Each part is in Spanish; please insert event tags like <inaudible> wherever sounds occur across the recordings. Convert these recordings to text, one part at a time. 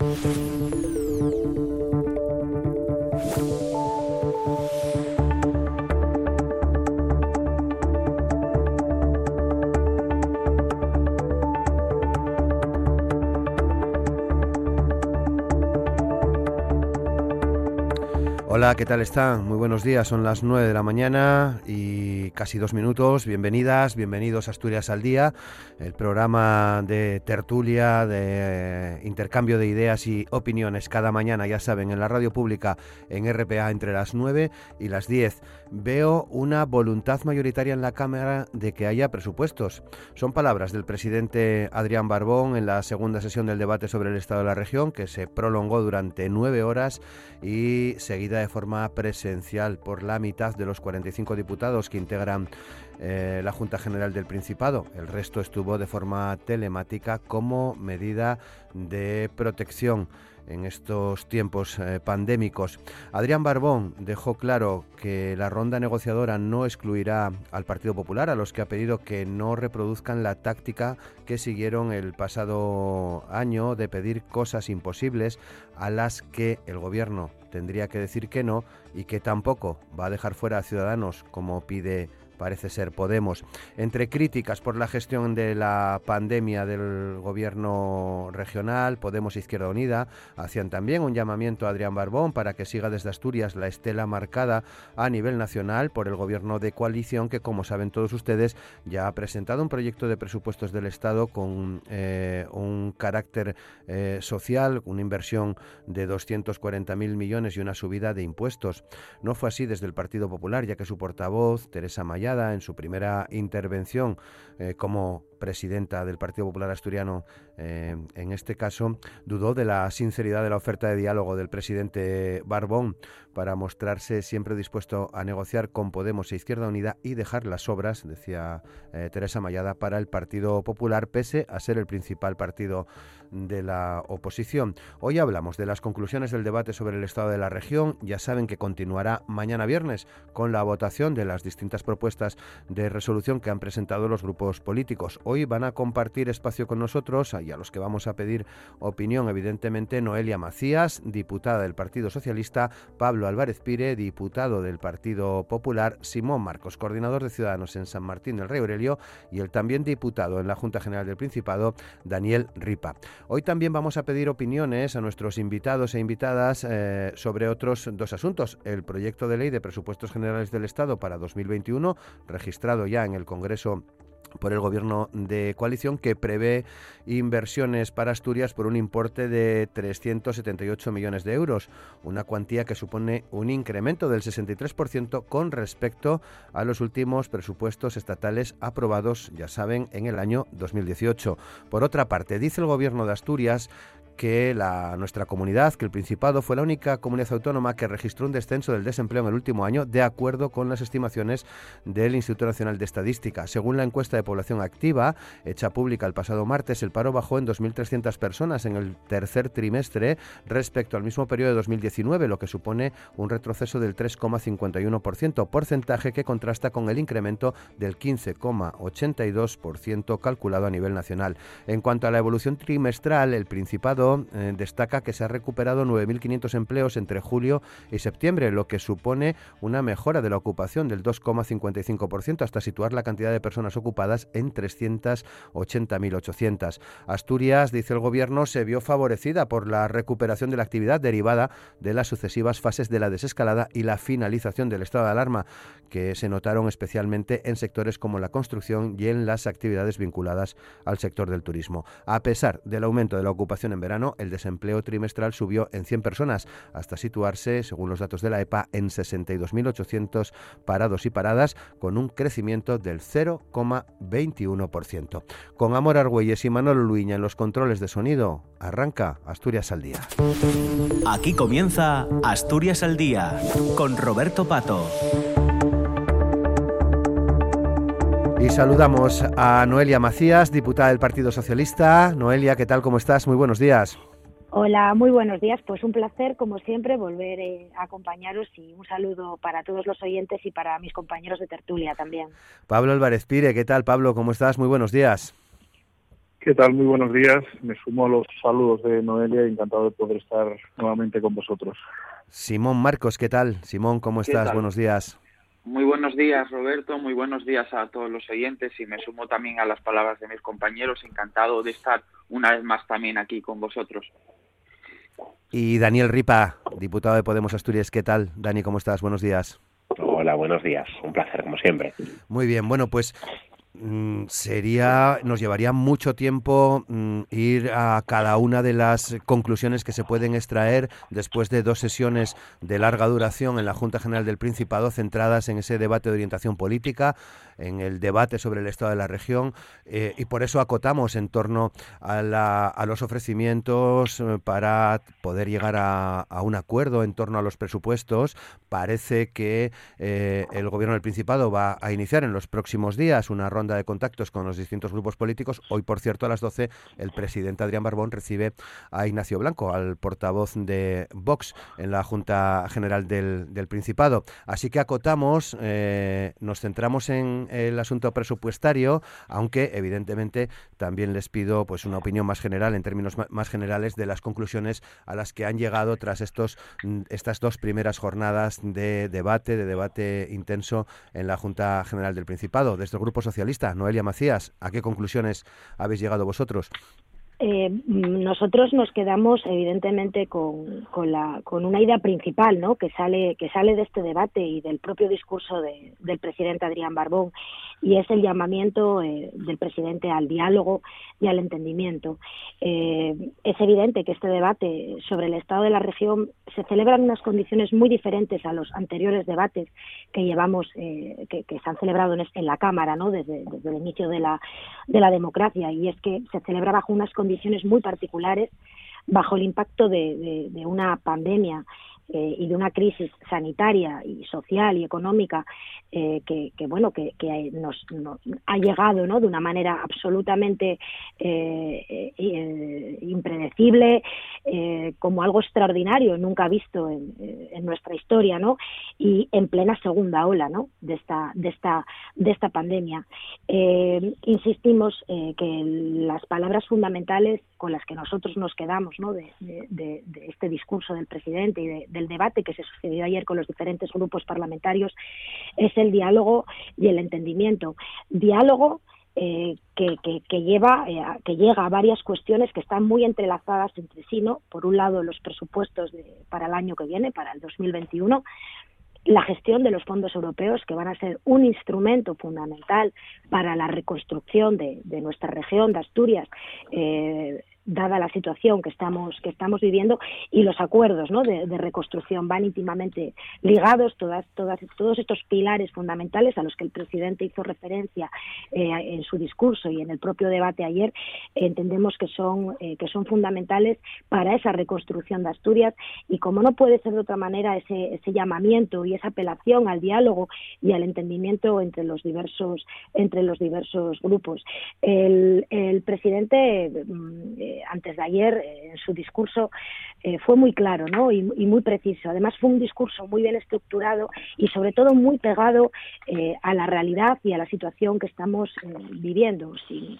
Hola, ¿qué tal están? Muy buenos días, son las 9 de la mañana y casi dos minutos. Bienvenidas, bienvenidos a Asturias al Día, el programa de tertulia, de intercambio de ideas y opiniones cada mañana, ya saben, en la radio pública en RPA entre las 9 y las 10. Veo una voluntad mayoritaria en la Cámara de que haya presupuestos. Son palabras del presidente Adrián Barbón en la segunda sesión del debate sobre el Estado de la región, que se prolongó durante nueve horas y seguida de forma presencial por la mitad de los 45 diputados que integran eh, la Junta General del Principado. El resto estuvo de forma telemática como medida de protección en estos tiempos eh, pandémicos. Adrián Barbón dejó claro que la ronda negociadora no excluirá al Partido Popular, a los que ha pedido que no reproduzcan la táctica que siguieron el pasado año de pedir cosas imposibles a las que el Gobierno tendría que decir que no y que tampoco va a dejar fuera a ciudadanos como pide parece ser Podemos. Entre críticas por la gestión de la pandemia del gobierno regional, Podemos Izquierda Unida hacían también un llamamiento a Adrián Barbón para que siga desde Asturias la estela marcada a nivel nacional por el gobierno de coalición que, como saben todos ustedes, ya ha presentado un proyecto de presupuestos del Estado con eh, un carácter eh, social, una inversión de 240.000 millones y una subida de impuestos. No fue así desde el Partido Popular, ya que su portavoz, Teresa En su primera intervención eh, como presidenta del Partido Popular Asturiano, eh, en este caso, dudó de la sinceridad de la oferta de diálogo del presidente Barbón para mostrarse siempre dispuesto a negociar con Podemos e Izquierda Unida y dejar las obras, decía eh, Teresa Mayada, para el Partido Popular, pese a ser el principal partido de la oposición. Hoy hablamos de las conclusiones del debate sobre el estado de la región. Ya saben que continuará mañana viernes con la votación de las distintas propuestas de resolución que han presentado los grupos políticos. Hoy van a compartir espacio con nosotros y a los que vamos a pedir opinión, evidentemente, Noelia Macías, diputada del Partido Socialista, Pablo Álvarez Pire, diputado del Partido Popular, Simón Marcos, coordinador de Ciudadanos en San Martín del Rey Aurelio, y el también diputado en la Junta General del Principado, Daniel Ripa. Hoy también vamos a pedir opiniones a nuestros invitados e invitadas eh, sobre otros dos asuntos. El proyecto de ley de presupuestos generales del Estado para 2021, registrado ya en el Congreso por el gobierno de coalición que prevé inversiones para Asturias por un importe de 378 millones de euros, una cuantía que supone un incremento del 63% con respecto a los últimos presupuestos estatales aprobados, ya saben, en el año 2018. Por otra parte, dice el gobierno de Asturias que la, nuestra comunidad, que el Principado fue la única comunidad autónoma que registró un descenso del desempleo en el último año, de acuerdo con las estimaciones del Instituto Nacional de Estadística. Según la encuesta de población activa, hecha pública el pasado martes, el paro bajó en 2.300 personas en el tercer trimestre respecto al mismo periodo de 2019, lo que supone un retroceso del 3,51%, porcentaje que contrasta con el incremento del 15,82% calculado a nivel nacional. En cuanto a la evolución trimestral, el Principado eh, destaca que se ha recuperado 9.500 empleos entre julio y septiembre, lo que supone una mejora de la ocupación del 2,55% hasta situar la cantidad de personas ocupadas en 380.800. Asturias, dice el Gobierno, se vio favorecida por la recuperación de la actividad derivada de las sucesivas fases de la desescalada y la finalización del estado de alarma, que se notaron especialmente en sectores como la construcción y en las actividades vinculadas al sector del turismo. A pesar del aumento de la ocupación en verano, el desempleo trimestral subió en 100 personas, hasta situarse, según los datos de la EPA, en 62.800 parados y paradas, con un crecimiento del 0,21%. Con Amor Argüelles y Manolo Luiña en los controles de sonido, arranca Asturias al Día. Aquí comienza Asturias al Día, con Roberto Pato. Y saludamos a Noelia Macías, diputada del Partido Socialista. Noelia, ¿qué tal? ¿Cómo estás? Muy buenos días. Hola, muy buenos días. Pues un placer, como siempre, volver eh, a acompañaros y un saludo para todos los oyentes y para mis compañeros de tertulia también. Pablo Álvarez Pire, ¿qué tal, Pablo? ¿Cómo estás? Muy buenos días. ¿Qué tal? Muy buenos días. Me sumo a los saludos de Noelia y encantado de poder estar nuevamente con vosotros. Simón Marcos, ¿qué tal? Simón, ¿cómo estás? Buenos días. Muy buenos días, Roberto. Muy buenos días a todos los oyentes y me sumo también a las palabras de mis compañeros. Encantado de estar una vez más también aquí con vosotros. Y Daniel Ripa, diputado de Podemos Asturias, ¿qué tal? Dani, ¿cómo estás? Buenos días. Hola, buenos días. Un placer, como siempre. Muy bien, bueno, pues sería nos llevaría mucho tiempo mm, ir a cada una de las conclusiones que se pueden extraer después de dos sesiones de larga duración en la Junta General del Principado centradas en ese debate de orientación política, en el debate sobre el estado de la región eh, y por eso acotamos en torno a, los ofrecimientos eh, para poder llegar a, un acuerdo en torno a los presupuestos. Parece que eh, el Gobierno del Principado va a iniciar en los próximos días una ronda de contactos con los distintos grupos políticos. Hoy, por cierto, a las 12, el presidente Adrián Barbón recibe a Ignacio Blanco, al portavoz de Vox en la Junta General del, Principado. Así que acotamos, eh, nos centramos en el asunto presupuestario, aunque evidentemente también les pido pues una opinión más general, en términos más generales, de las conclusiones a las que han llegado tras estos estas dos primeras jornadas de debate, de debate intenso en la Junta General del Principado. Desde el Grupo Socialista Noelia Macías, ¿a qué conclusiones habéis llegado vosotros? Eh, nosotros nos quedamos evidentemente con, con, la, con una idea principal ¿no? que, sale, que sale de este debate y del propio discurso del presidente Adrián Barbón y es el llamamiento eh, del presidente al diálogo y al entendimiento. Eh, es evidente que este debate sobre el estado de la región se celebra en unas condiciones muy diferentes a los anteriores debates que llevamos, que, se han celebrado en, la Cámara ¿no? desde, el inicio de la, de la democracia y es que se celebra bajo unas condiciones muy particulares bajo el impacto de una pandemia eh, y de una crisis sanitaria y social y económica eh, que, bueno que, nos, ha llegado ¿no? de una manera absolutamente eh, impredecible como algo extraordinario nunca visto en, en, nuestra historia ¿no? y en plena segunda ola ¿no? de esta de esta de esta pandemia insistimos que las palabras fundamentales con las que nosotros nos quedamos ¿no? de, de, este discurso del presidente y de el debate que se sucedió ayer con los diferentes grupos parlamentarios es el diálogo y el entendimiento. Diálogo eh, que, lleva, eh, que llega a varias cuestiones que están muy entrelazadas entre sí, ¿no? Por un lado, los presupuestos para el año que viene, para el 2021, la gestión de los fondos europeos, que van a ser un instrumento fundamental para la reconstrucción de, nuestra región de Asturias, eh, dada la situación que estamos que estamos viviendo y los acuerdos ¿no? de, reconstrucción van íntimamente ligados todas todas todos estos pilares fundamentales a los que el presidente hizo referencia eh, en su discurso y en el propio debate ayer entendemos que son eh, que son fundamentales para esa reconstrucción de Asturias y como no puede ser de otra manera ese, ese llamamiento y esa apelación al diálogo y al entendimiento entre los diversos entre los diversos grupos el, el presidente antes de ayer, eh, en su discurso, eh, fue muy claro ¿no? y, muy preciso. Además, fue un discurso muy bien estructurado y, sobre todo, muy pegado eh, a la realidad y a la situación que estamos viviendo, sin,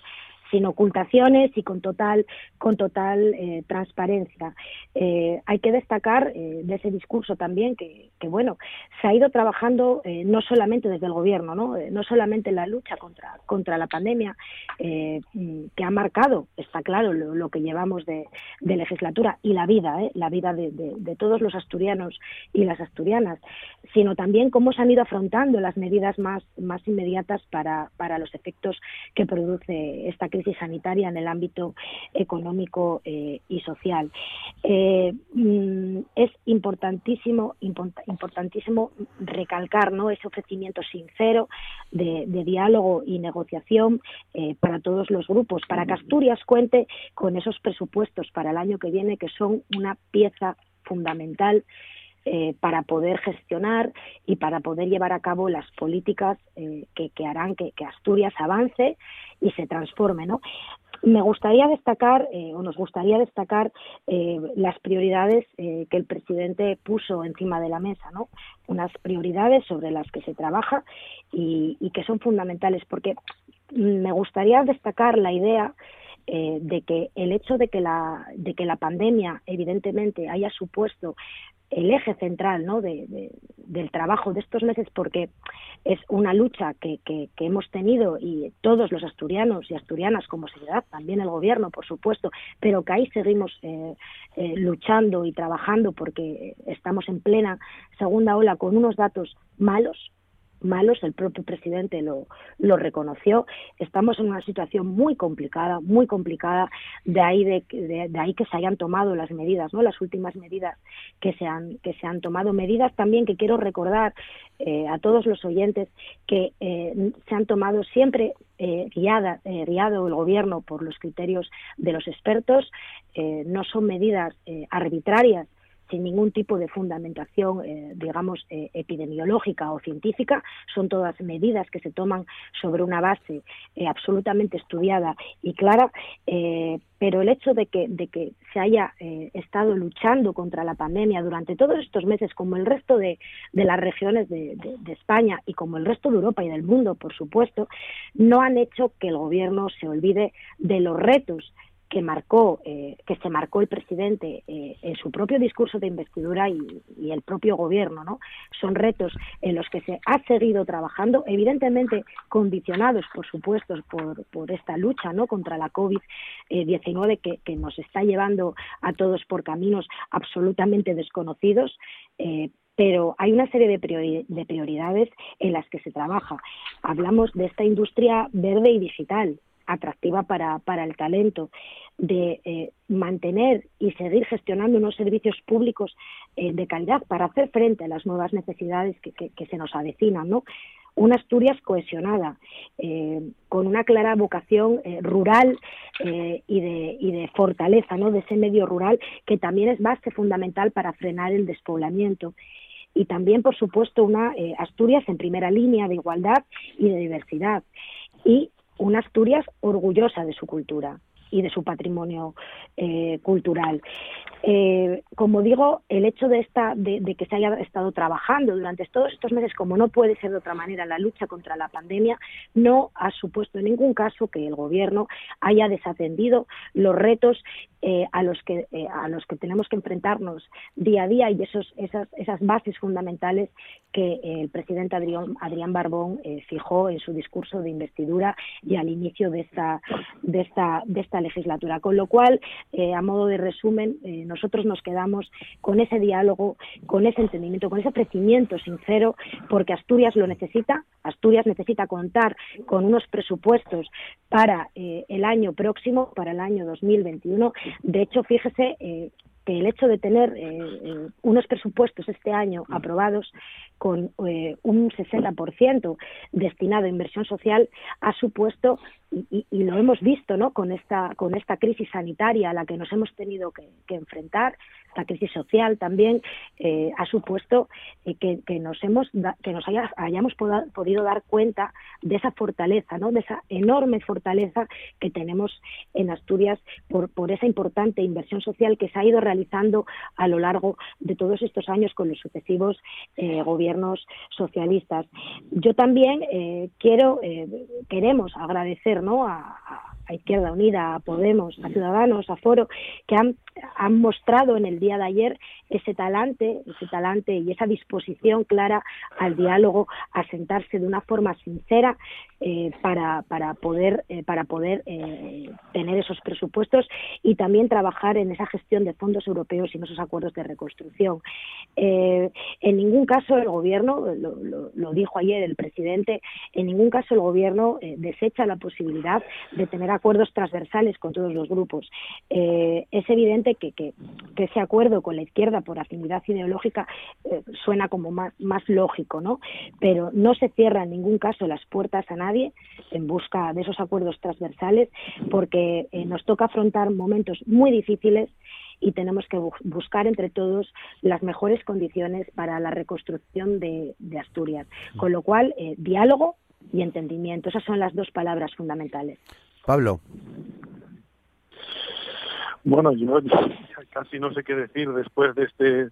sin ocultaciones y con total con total eh, transparencia. Eh, hay que destacar eh, de ese discurso también que, bueno se ha ido trabajando no solamente desde el gobierno, no, no solamente en la lucha contra contra la pandemia que ha marcado, está claro, lo, que llevamos de, legislatura y la vida, la vida de, de, todos los asturianos y las asturianas, sino también cómo se han ido afrontando las medidas más más inmediatas para para los efectos que produce esta crisis sanitaria en el ámbito económico eh, y social. Eh, mm, es importantísimo, importantísimo recalcar ¿no? ese ofrecimiento sincero de, diálogo y negociación eh, para todos los grupos, para que Asturias cuente con esos presupuestos para el año que viene que son una pieza fundamental eh, para poder gestionar y para poder llevar a cabo las políticas eh, que, harán que, Asturias avance y se transforme. ¿no? Me gustaría destacar, eh, o nos gustaría destacar, las prioridades que el presidente puso encima de la mesa, ¿no? Unas prioridades sobre las que se trabaja y, y que son fundamentales, porque me gustaría destacar la idea de que el hecho de que la de que la pandemia evidentemente haya supuesto el eje central ¿no? de, del trabajo de estos meses porque es una lucha que, que, hemos tenido y todos los asturianos y asturianas como sociedad, también el gobierno, por supuesto, pero que ahí seguimos eh, eh, luchando y trabajando porque estamos en plena segunda ola con unos datos malos, malos, el propio presidente lo, lo reconoció. Estamos en una situación muy complicada, muy complicada, de ahí, de, de, ahí que se hayan tomado las medidas, ¿no? las últimas medidas que se han, que se han tomado. Medidas también que quiero recordar eh, a todos los oyentes que eh, se han tomado siempre eh, guiada, eh, guiado el gobierno por los criterios de los expertos, no son medidas arbitrarias sin ningún tipo de fundamentación, eh, digamos, eh, epidemiológica o científica. Son todas medidas que se toman sobre una base eh, absolutamente estudiada y clara. pero el hecho de que, se haya estado luchando contra la pandemia durante todos estos meses, como el resto de, las regiones de, de España y como el resto de Europa y del mundo, por supuesto, no han hecho que el gobierno se olvide de los retos que marcó, eh, que se marcó el presidente eh, en su propio discurso de investidura y, el propio gobierno, ¿no? Son retos en los que se ha seguido trabajando, evidentemente condicionados, por supuesto, por, por esta lucha, ¿no? Contra la COVID-19 que, nos está llevando a todos por caminos absolutamente desconocidos. Eh, pero hay una serie de prioridades en las que se trabaja. Hablamos de esta industria verde y digital, atractiva para, para el talento, de eh, mantener y seguir gestionando unos servicios públicos eh, de calidad para hacer frente a las nuevas necesidades que, que, se nos avecinan, ¿no? Una Asturias cohesionada, eh, con una clara vocación rural y, de, y de fortaleza ¿no? de ese medio rural, que también es base fundamental para frenar el despoblamiento y también, por supuesto, una Asturias en primera línea de igualdad y de diversidad. Y una Asturias orgullosa de su cultura y de su patrimonio eh, cultural. Eh, como digo, el hecho de, esta, de, que se haya estado trabajando durante todos estos meses, como no puede ser de otra manera, la lucha contra la pandemia, no ha supuesto en ningún caso que el Gobierno haya desatendido los retos eh, a los que a los que tenemos que enfrentarnos día a día y esos esas esas bases fundamentales que el presidente Adrián, Adrián Barbón fijó en su discurso de investidura y al inicio de esta de esta de esta legislatura con lo cual a modo de resumen nosotros nos quedamos con ese diálogo, con ese entendimiento, con ese crecimiento sincero, porque Asturias lo necesita. Asturias necesita contar con unos presupuestos para eh, el año próximo, para el año 2021. De hecho, fíjese eh, que el hecho de tener eh, unos presupuestos este año aprobados con un 60% destinado a inversión social ha supuesto y, lo hemos visto ¿no? con esta con esta crisis sanitaria a la que nos hemos tenido que, enfrentar esta crisis social también eh, ha supuesto eh, que, nos hemos que nos hayamos podido dar cuenta de esa fortaleza no de esa enorme fortaleza que tenemos en Asturias por por esa importante inversión social que se ha ido realizando a lo largo de todos estos años con los sucesivos eh, gobiernos socialistas yo también quiero queremos agradecer a, Izquierda Unida, a Podemos, a Ciudadanos, a Foro, que han, han mostrado en el día de ayer ese talante, ese talante y esa disposición clara al diálogo, a sentarse de una forma sincera eh, para, para poder, eh, para poder eh, tener esos presupuestos y también trabajar en esa gestión de fondos europeos y en esos acuerdos de reconstrucción. en ningún caso el Gobierno, lo, dijo ayer el presidente, en ningún caso el Gobierno desecha la posibilidad de tener acuerdos transversales con todos los grupos. es evidente que, ese acuerdo con la izquierda por afinidad ideológica suena como más, lógico, ¿no? Pero no se cierra en ningún caso las puertas a nadie en busca de esos acuerdos transversales, porque eh, nos toca afrontar momentos muy difíciles y tenemos que buscar entre todos las mejores condiciones para la reconstrucción de, Asturias. Con lo cual, eh, diálogo y entendimiento, esas son las dos palabras fundamentales. Pablo. Bueno, yo <laughs> casi no sé qué decir después de este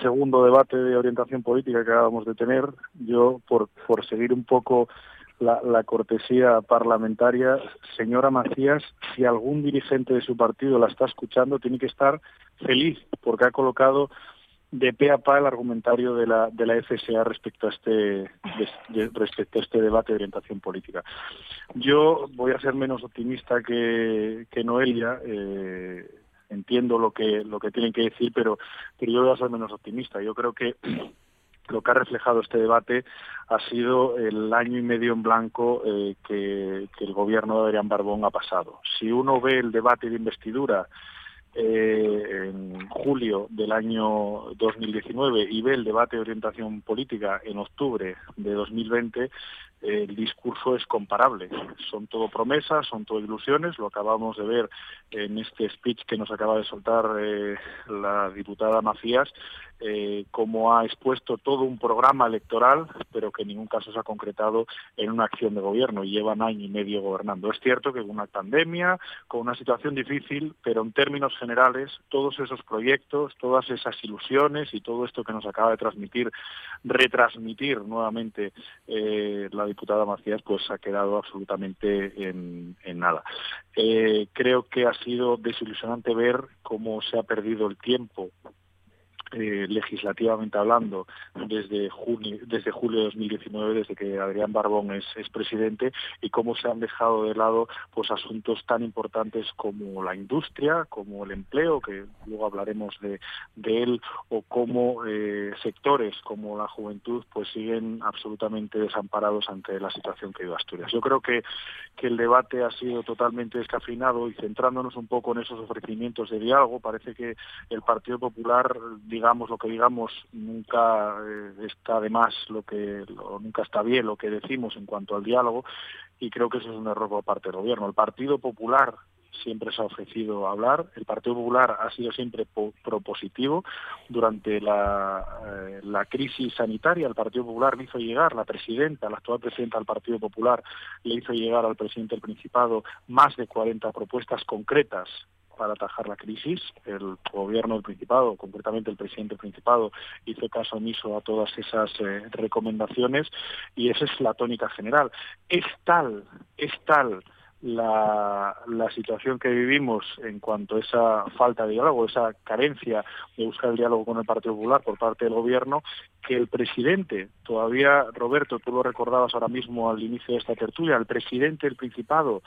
segundo debate de orientación política que acabamos de tener. Yo, por, por seguir un poco la, cortesía parlamentaria. Señora Macías, si algún dirigente de su partido la está escuchando, tiene que estar feliz porque ha colocado de pe a pa el argumentario de la, de la FSA respecto a este respecto a este debate de orientación política. Yo voy a ser menos optimista que, que Noelia. Eh, entiendo lo que lo que tienen que decir, pero, pero yo voy a ser menos optimista. Yo creo que <clears throat> lo que ha reflejado este debate ha sido el año y medio en blanco eh, que, que, el gobierno de Adrián Barbón ha pasado. Si uno ve el debate de investidura eh, en julio del año 2019 y ve el debate de orientación política en octubre de 2020, el discurso es comparable. Son todo promesas, son todo ilusiones. Lo acabamos de ver en este speech que nos acaba de soltar eh, la diputada Macías, eh, como ha expuesto todo un programa electoral, pero que en ningún caso se ha concretado en una acción de gobierno y llevan año y medio gobernando. Es cierto que con una pandemia, con una situación difícil, pero en términos generales, todos esos proyectos, todas esas ilusiones y todo esto que nos acaba de transmitir, retransmitir nuevamente eh, la diputada Macías, pues ha quedado absolutamente en, nada. Eh, creo que ha sido desilusionante ver cómo se ha perdido el tiempo eh, legislativamente hablando desde junio, desde julio de 2019, desde que Adrián Barbón es, presidente, y cómo se han dejado de lado pues asuntos tan importantes como la industria, como el empleo, que luego hablaremos de, él, o como eh, sectores como la juventud pues siguen absolutamente desamparados ante la situación que vive Asturias. Yo creo que, que el debate ha sido totalmente descafeinado y centrándonos un poco en esos ofrecimientos de diálogo, parece que el Partido Popular digamos lo que digamos, nunca eh, está de más lo que, nunca está bien lo que decimos en cuanto al diálogo, y creo que eso es un error por parte del gobierno. El Partido Popular siempre se ha ofrecido hablar. El Partido Popular ha sido siempre propositivo. Durante la, eh, la, crisis sanitaria, el Partido Popular le hizo llegar, la presidenta, la actual presidenta del Partido Popular, le hizo llegar al presidente del Principado más de 40 propuestas concretas para atajar la crisis. El gobierno del Principado, concretamente el presidente del Principado, hizo caso omiso a todas esas eh, recomendaciones y esa es la tónica general. Es tal, es tal la, la, situación que vivimos en cuanto a esa falta de diálogo, esa carencia de buscar el diálogo con el Partido Popular por parte del Gobierno, que el presidente, todavía Roberto, tú lo recordabas ahora mismo al inicio de esta tertulia, el presidente del Principado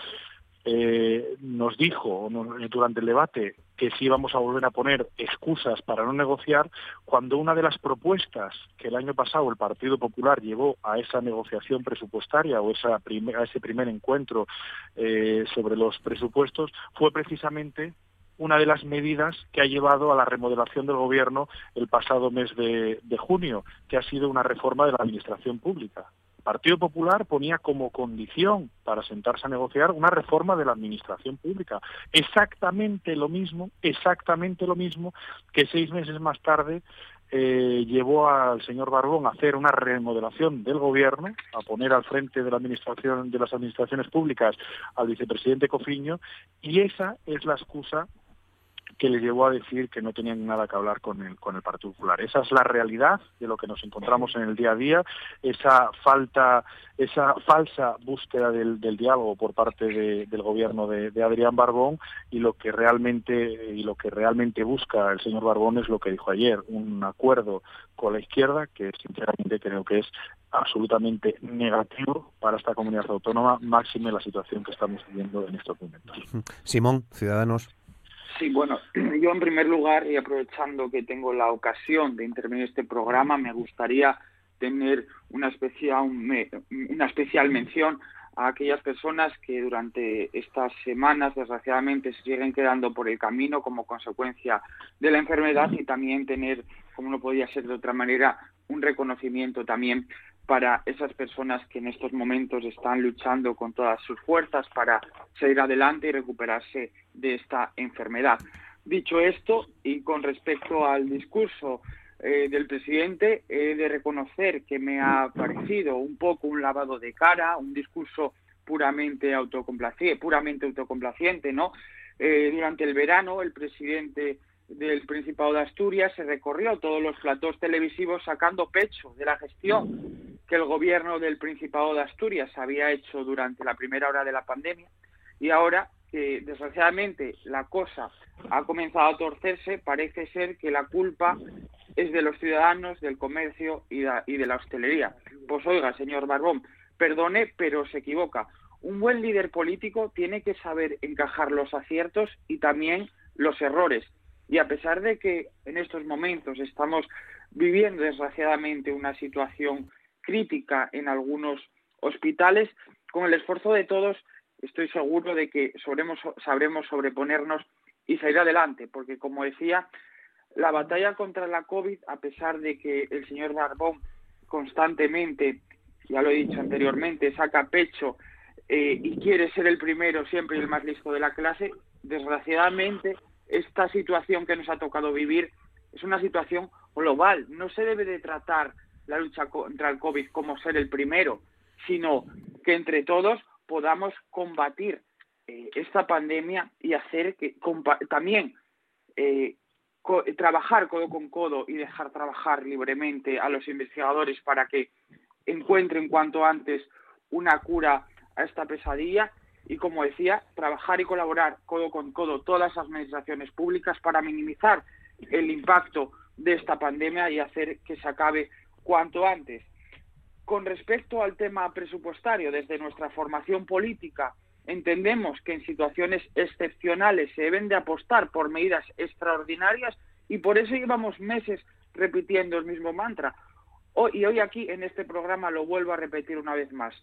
eh, nos dijo durante el debate que si íbamos a volver a poner excusas para no negociar, cuando una de las propuestas que el año pasado el Partido Popular llevó a esa negociación presupuestaria o esa a ese primer encuentro eh, sobre los presupuestos fue precisamente una de las medidas que ha llevado a la remodelación del Gobierno el pasado mes de junio, que ha sido una reforma de la Administración Pública. Partido Popular ponía como condición para sentarse a negociar una reforma de la administración pública. Exactamente lo mismo, exactamente lo mismo que seis meses más tarde eh, llevó al señor Barbón a hacer una remodelación del gobierno, a poner al frente de la administración de las administraciones públicas al vicepresidente Cofiño, y esa es la excusa que le llevó a decir que no tenían nada que hablar con el, con el Partido Popular. Esa es la realidad de lo que nos encontramos en el día a día, esa falta, esa falsa búsqueda del, diálogo por parte del gobierno de, Adrián Barbón y lo que realmente y lo que realmente busca el señor Barbón es lo que dijo ayer, un acuerdo con la izquierda que sinceramente creo que es absolutamente negativo para esta comunidad autónoma, máxime la situación que estamos viviendo en estos momentos. Simón, Ciudadanos. Sí, bueno, <clears throat> yo en primer lugar, y aprovechando que tengo la ocasión de intervenir en este programa, me gustaría tener una especial, una especial mención a aquellas personas que durante estas semanas, desgraciadamente, se siguen quedando por el camino como consecuencia de la enfermedad y también tener, como no podía ser de otra manera, un reconocimiento también para esas personas que en estos momentos están luchando con todas sus fuerzas para seguir adelante y recuperarse de esta enfermedad. Dicho esto, y con respecto al discurso eh, del presidente, he de reconocer que me ha parecido un poco un lavado de cara, un discurso puramente autocomplaciente, puramente autocomplaciente, ¿no? Eh, durante el verano, el presidente del Principado de Asturias se recorrió todos los platós televisivos sacando pecho de la gestión que el gobierno del Principado de Asturias había hecho durante la primera hora de la pandemia y ahora que desgraciadamente la cosa ha comenzado a torcerse, parece ser que la culpa es de los ciudadanos, del comercio y de, la hostelería. Pues oiga, señor Barbón, perdone, pero se equivoca. Un buen líder político tiene que saber encajar los aciertos y también los errores. Y a pesar de que en estos momentos estamos viviendo desgraciadamente una situación crítica en algunos hospitales, con el esfuerzo de todos estoy seguro de que sabremos sobreponernos y salir adelante, porque como decía, la batalla contra la COVID, a pesar de que el señor Barbón constantemente, ya lo he dicho anteriormente, saca pecho eh, y quiere ser el primero siempre y el más listo de la clase, desgraciadamente esta situación que nos ha tocado vivir es una situación global. No se debe de tratar la lucha contra el COVID como ser el primero, sino que entre todos podamos combatir eh, esta pandemia y hacer que también eh, trabajar codo con codo y dejar trabajar libremente a los investigadores para que encuentren cuanto antes una cura a esta pesadilla y, como decía, trabajar y colaborar codo con codo todas las administraciones públicas para minimizar el impacto de esta pandemia y hacer que se acabe cuanto antes. Con respecto al tema presupuestario, desde nuestra formación política, entendemos que en situaciones excepcionales se deben de apostar por medidas extraordinarias y por eso llevamos meses repitiendo el mismo mantra. y hoy aquí en este programa lo vuelvo a repetir una vez más.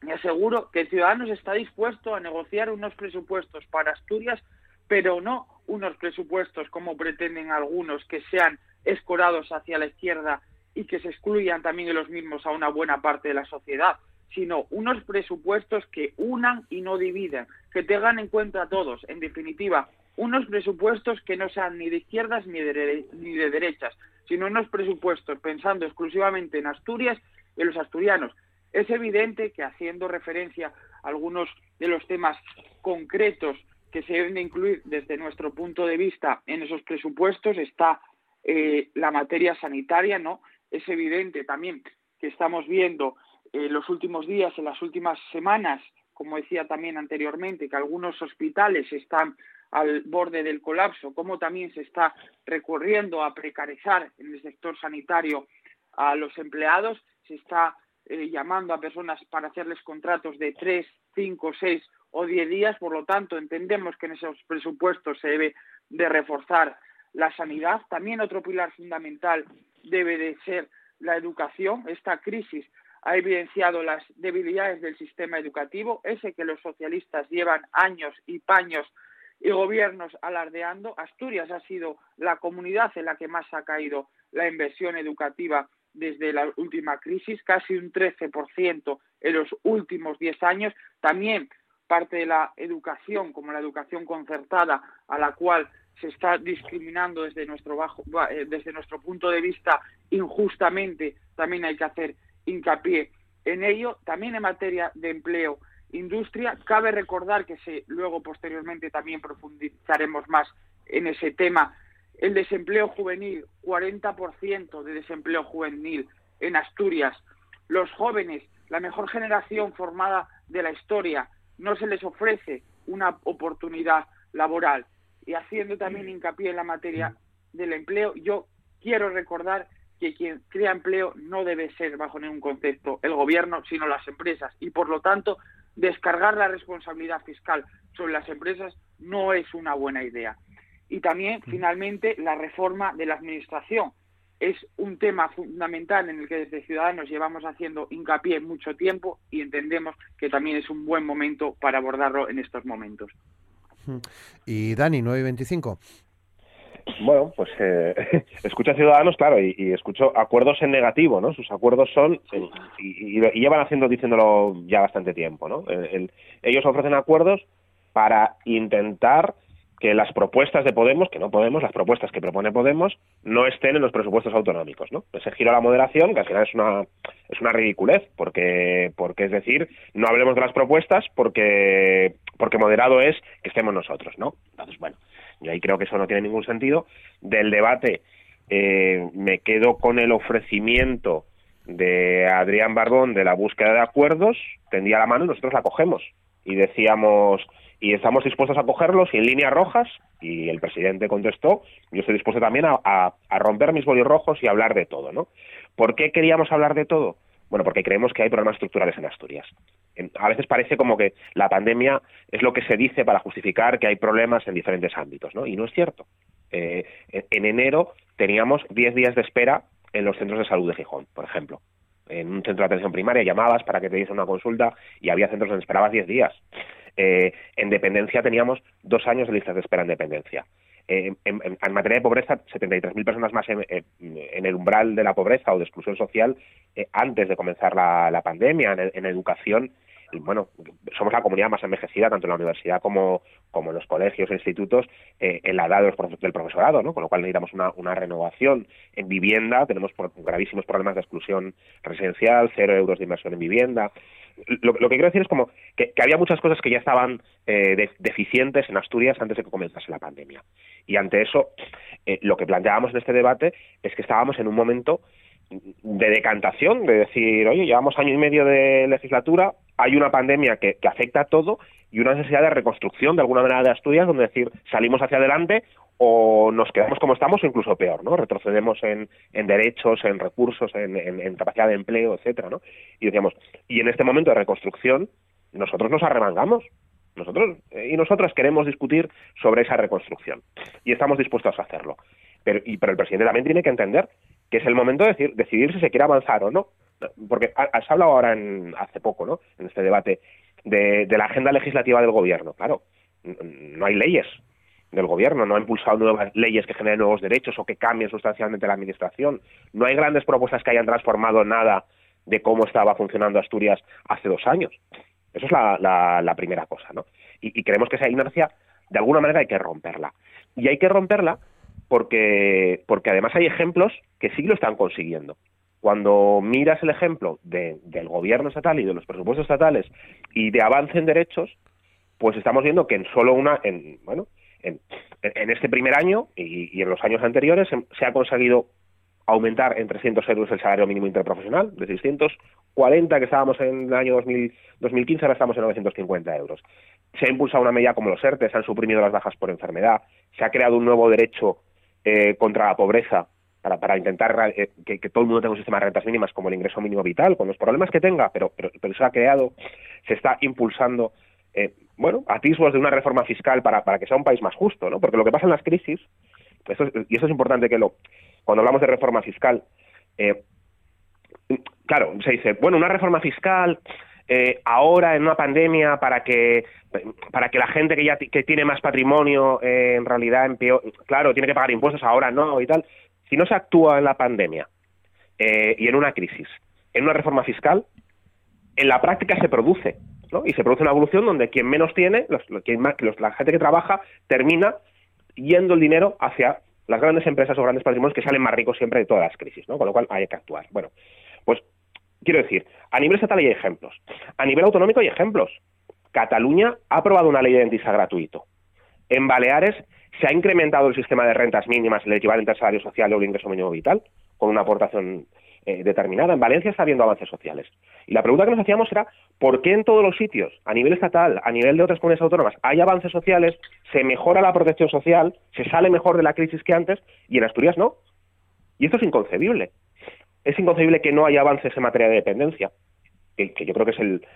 Me aseguro que Ciudadanos está dispuesto a negociar unos presupuestos para Asturias, pero no unos presupuestos como pretenden algunos que sean escorados hacia la izquierda y que se excluyan también de los mismos a una buena parte de la sociedad, sino unos presupuestos que unan y no dividen, que tengan en cuenta a todos. En definitiva, unos presupuestos que no sean ni de izquierdas ni de, ni de derechas, sino unos presupuestos pensando exclusivamente en Asturias y en los asturianos. Es evidente que haciendo referencia a algunos de los temas concretos que se deben de incluir desde nuestro punto de vista en esos presupuestos está eh, la materia sanitaria, ¿no? Es evidente también que estamos viendo en eh, los últimos días, en las últimas semanas, como decía también anteriormente, que algunos hospitales están al borde del colapso, como también se está recurriendo a precarizar en el sector sanitario a los empleados, se está eh, llamando a personas para hacerles contratos de tres, cinco, seis o diez días, por lo tanto entendemos que en esos presupuestos se debe de reforzar la sanidad. También otro pilar fundamental debe de ser la educación. Esta crisis ha evidenciado las debilidades del sistema educativo, ese que los socialistas llevan años y paños y gobiernos alardeando. Asturias ha sido la comunidad en la que más ha caído la inversión educativa desde la última crisis, casi un 13% en los últimos 10 años. También parte de la educación, como la educación concertada, a la cual se está discriminando desde nuestro bajo, eh, desde nuestro punto de vista injustamente, también hay que hacer hincapié en ello. También en materia de empleo, industria, cabe recordar que se, luego posteriormente también profundizaremos más en ese tema. El desempleo juvenil, 40% de desempleo juvenil en Asturias. Los jóvenes, la mejor generación formada de la historia, no se les ofrece una oportunidad laboral y haciendo también hincapié en la materia del empleo, yo quiero recordar que quien crea empleo no debe ser bajo ningún concepto el gobierno, sino las empresas. Y por lo tanto, descargar la responsabilidad fiscal sobre las empresas no es una buena idea. Y también, finalmente, la reforma de la Administración. Es un tema fundamental en el que desde Ciudadanos llevamos haciendo hincapié mucho tiempo y entendemos que también es un buen momento para abordarlo en estos momentos. Y Dani, 925. Bueno, pues eh, <laughs> escucha Ciudadanos, claro, y, escucho acuerdos en negativo, ¿no? Sus acuerdos son, y, llevan haciendo, diciéndolo ya bastante tiempo, ¿no? ellos ofrecen acuerdos para intentar que las propuestas de Podemos, que no Podemos, las propuestas que propone Podemos, no estén en los presupuestos autonómicos, ¿no? Ese giro a la moderación, que al final es una, es una ridiculez, porque, porque es decir, no hablemos de las propuestas porque, porque moderado es que estemos nosotros, ¿no? Entonces, bueno, yo ahí creo que eso no tiene ningún sentido. Del debate, eh, me quedo con el ofrecimiento de Adrián Barbón de la búsqueda de acuerdos, tendía la mano y nosotros la cogemos. Y decíamos, y estamos dispuestos a cogerlos y en líneas rojas, y el presidente contestó, yo estoy dispuesto también a, romper mis rojos y hablar de todo, ¿no? ¿Por qué queríamos hablar de todo? Bueno, porque creemos que hay problemas estructurales en Asturias. A veces parece como que la pandemia es lo que se dice para justificar que hay problemas en diferentes ámbitos, ¿no? Y no es cierto. Eh, en enero teníamos 10 días de espera en los centros de salud de Gijón, por ejemplo. En un centro de atención primaria llamabas para que te diese una consulta y había centros donde esperabas 10 días. Eh, en dependencia teníamos dos años de listas de espera en dependencia. Eh, en, materia de pobreza, 73.000 personas más en, el umbral de la pobreza o de exclusión social eh, antes de comenzar la, pandemia. En, educación, bueno, somos la comunidad más envejecida, tanto en la universidad como, en los colegios e institutos, eh, en la edad del profesorado, ¿no? con lo cual necesitamos una, una renovación. En vivienda tenemos gravísimos problemas de exclusión residencial, cero euros de inversión en vivienda. Lo, que quiero decir es como que, había muchas cosas que ya estaban eh, deficientes en Asturias antes de que comenzase la pandemia. Y ante eso, eh, lo que planteábamos en este debate es que estábamos en un momento de decantación, de decir, oye, llevamos año y medio de legislatura, hay una pandemia que, afecta a todo y una necesidad de reconstrucción de alguna manera de Asturias, donde decir, salimos hacia adelante o nos quedamos como estamos o incluso peor, ¿no? Retrocedemos en, derechos, en recursos, en, capacidad de empleo, etcétera, ¿no? Y decíamos, y en este momento de reconstrucción, nosotros nos arremangamos, nosotros eh, y nosotras queremos discutir sobre esa reconstrucción y estamos dispuestos a hacerlo. Pero, y, pero el presidente también tiene que entender que es el momento de decir, decidir si se quiere avanzar o no porque has hablado ahora en, hace poco, ¿no? En este debate de, la agenda legislativa del gobierno. Claro, no hay leyes del gobierno, no ha impulsado nuevas leyes que generen nuevos derechos o que cambien sustancialmente la administración. No hay grandes propuestas que hayan transformado nada de cómo estaba funcionando Asturias hace dos años. Eso es la, primera cosa, ¿no? Y, y, creemos que esa inercia, de alguna manera, hay que romperla. Y hay que romperla porque, porque además hay ejemplos que sí lo están consiguiendo. Cuando miras el ejemplo del gobierno estatal y de los presupuestos estatales y de avance en derechos, pues estamos viendo que en solo una, en, bueno, en, este primer año y, en los años anteriores se, ha conseguido aumentar en 300 euros el salario mínimo interprofesional, de 640 que estábamos en el año 2015, ahora estamos en 950 euros. Se ha impulsado una medida como los ERTE, se han suprimido las bajas por enfermedad, se ha creado un nuevo derecho eh, contra la pobreza para, para intentar eh, que, todo el mundo tenga un sistema de rentas mínimas como el ingreso mínimo vital, con los problemas que tenga, pero, pero, se ha creado, se está impulsando, eh, bueno, atisbos de una reforma fiscal para, para que sea un país más justo, ¿no? Porque lo que pasa en las crisis, y eso es importante que lo, cuando hablamos de reforma fiscal, eh, claro, se dice, bueno, una reforma fiscal eh, ahora en una pandemia para que para que la gente que ya que tiene más patrimonio en realidad en peor, claro tiene que pagar impuestos ahora no y tal si no se actúa en la pandemia eh, y en una crisis, en una reforma fiscal, en la práctica se produce, ¿no? Y se produce una evolución donde quien menos tiene, los, la gente que trabaja, termina yendo el dinero hacia las grandes empresas o grandes patrimonios que salen más ricos siempre de todas las crisis, ¿no? Con lo cual hay que actuar. Bueno, pues quiero decir, a nivel estatal hay ejemplos, a nivel autonómico hay ejemplos. Cataluña ha aprobado una ley de dentista gratuito. En Baleares se ha incrementado el sistema de rentas mínimas, el equivalente al salario social o el ingreso mínimo vital, con una aportación eh, determinada. En Valencia está habiendo avances sociales. Y la pregunta que nos hacíamos era, ¿por qué en todos los sitios, a nivel estatal, a nivel de otras comunidades autónomas, hay avances sociales, se mejora la protección social, se sale mejor de la crisis que antes, y en Asturias no? Y esto es inconcebible. Es inconcebible que no haya avances en materia de dependencia, que, yo creo que es el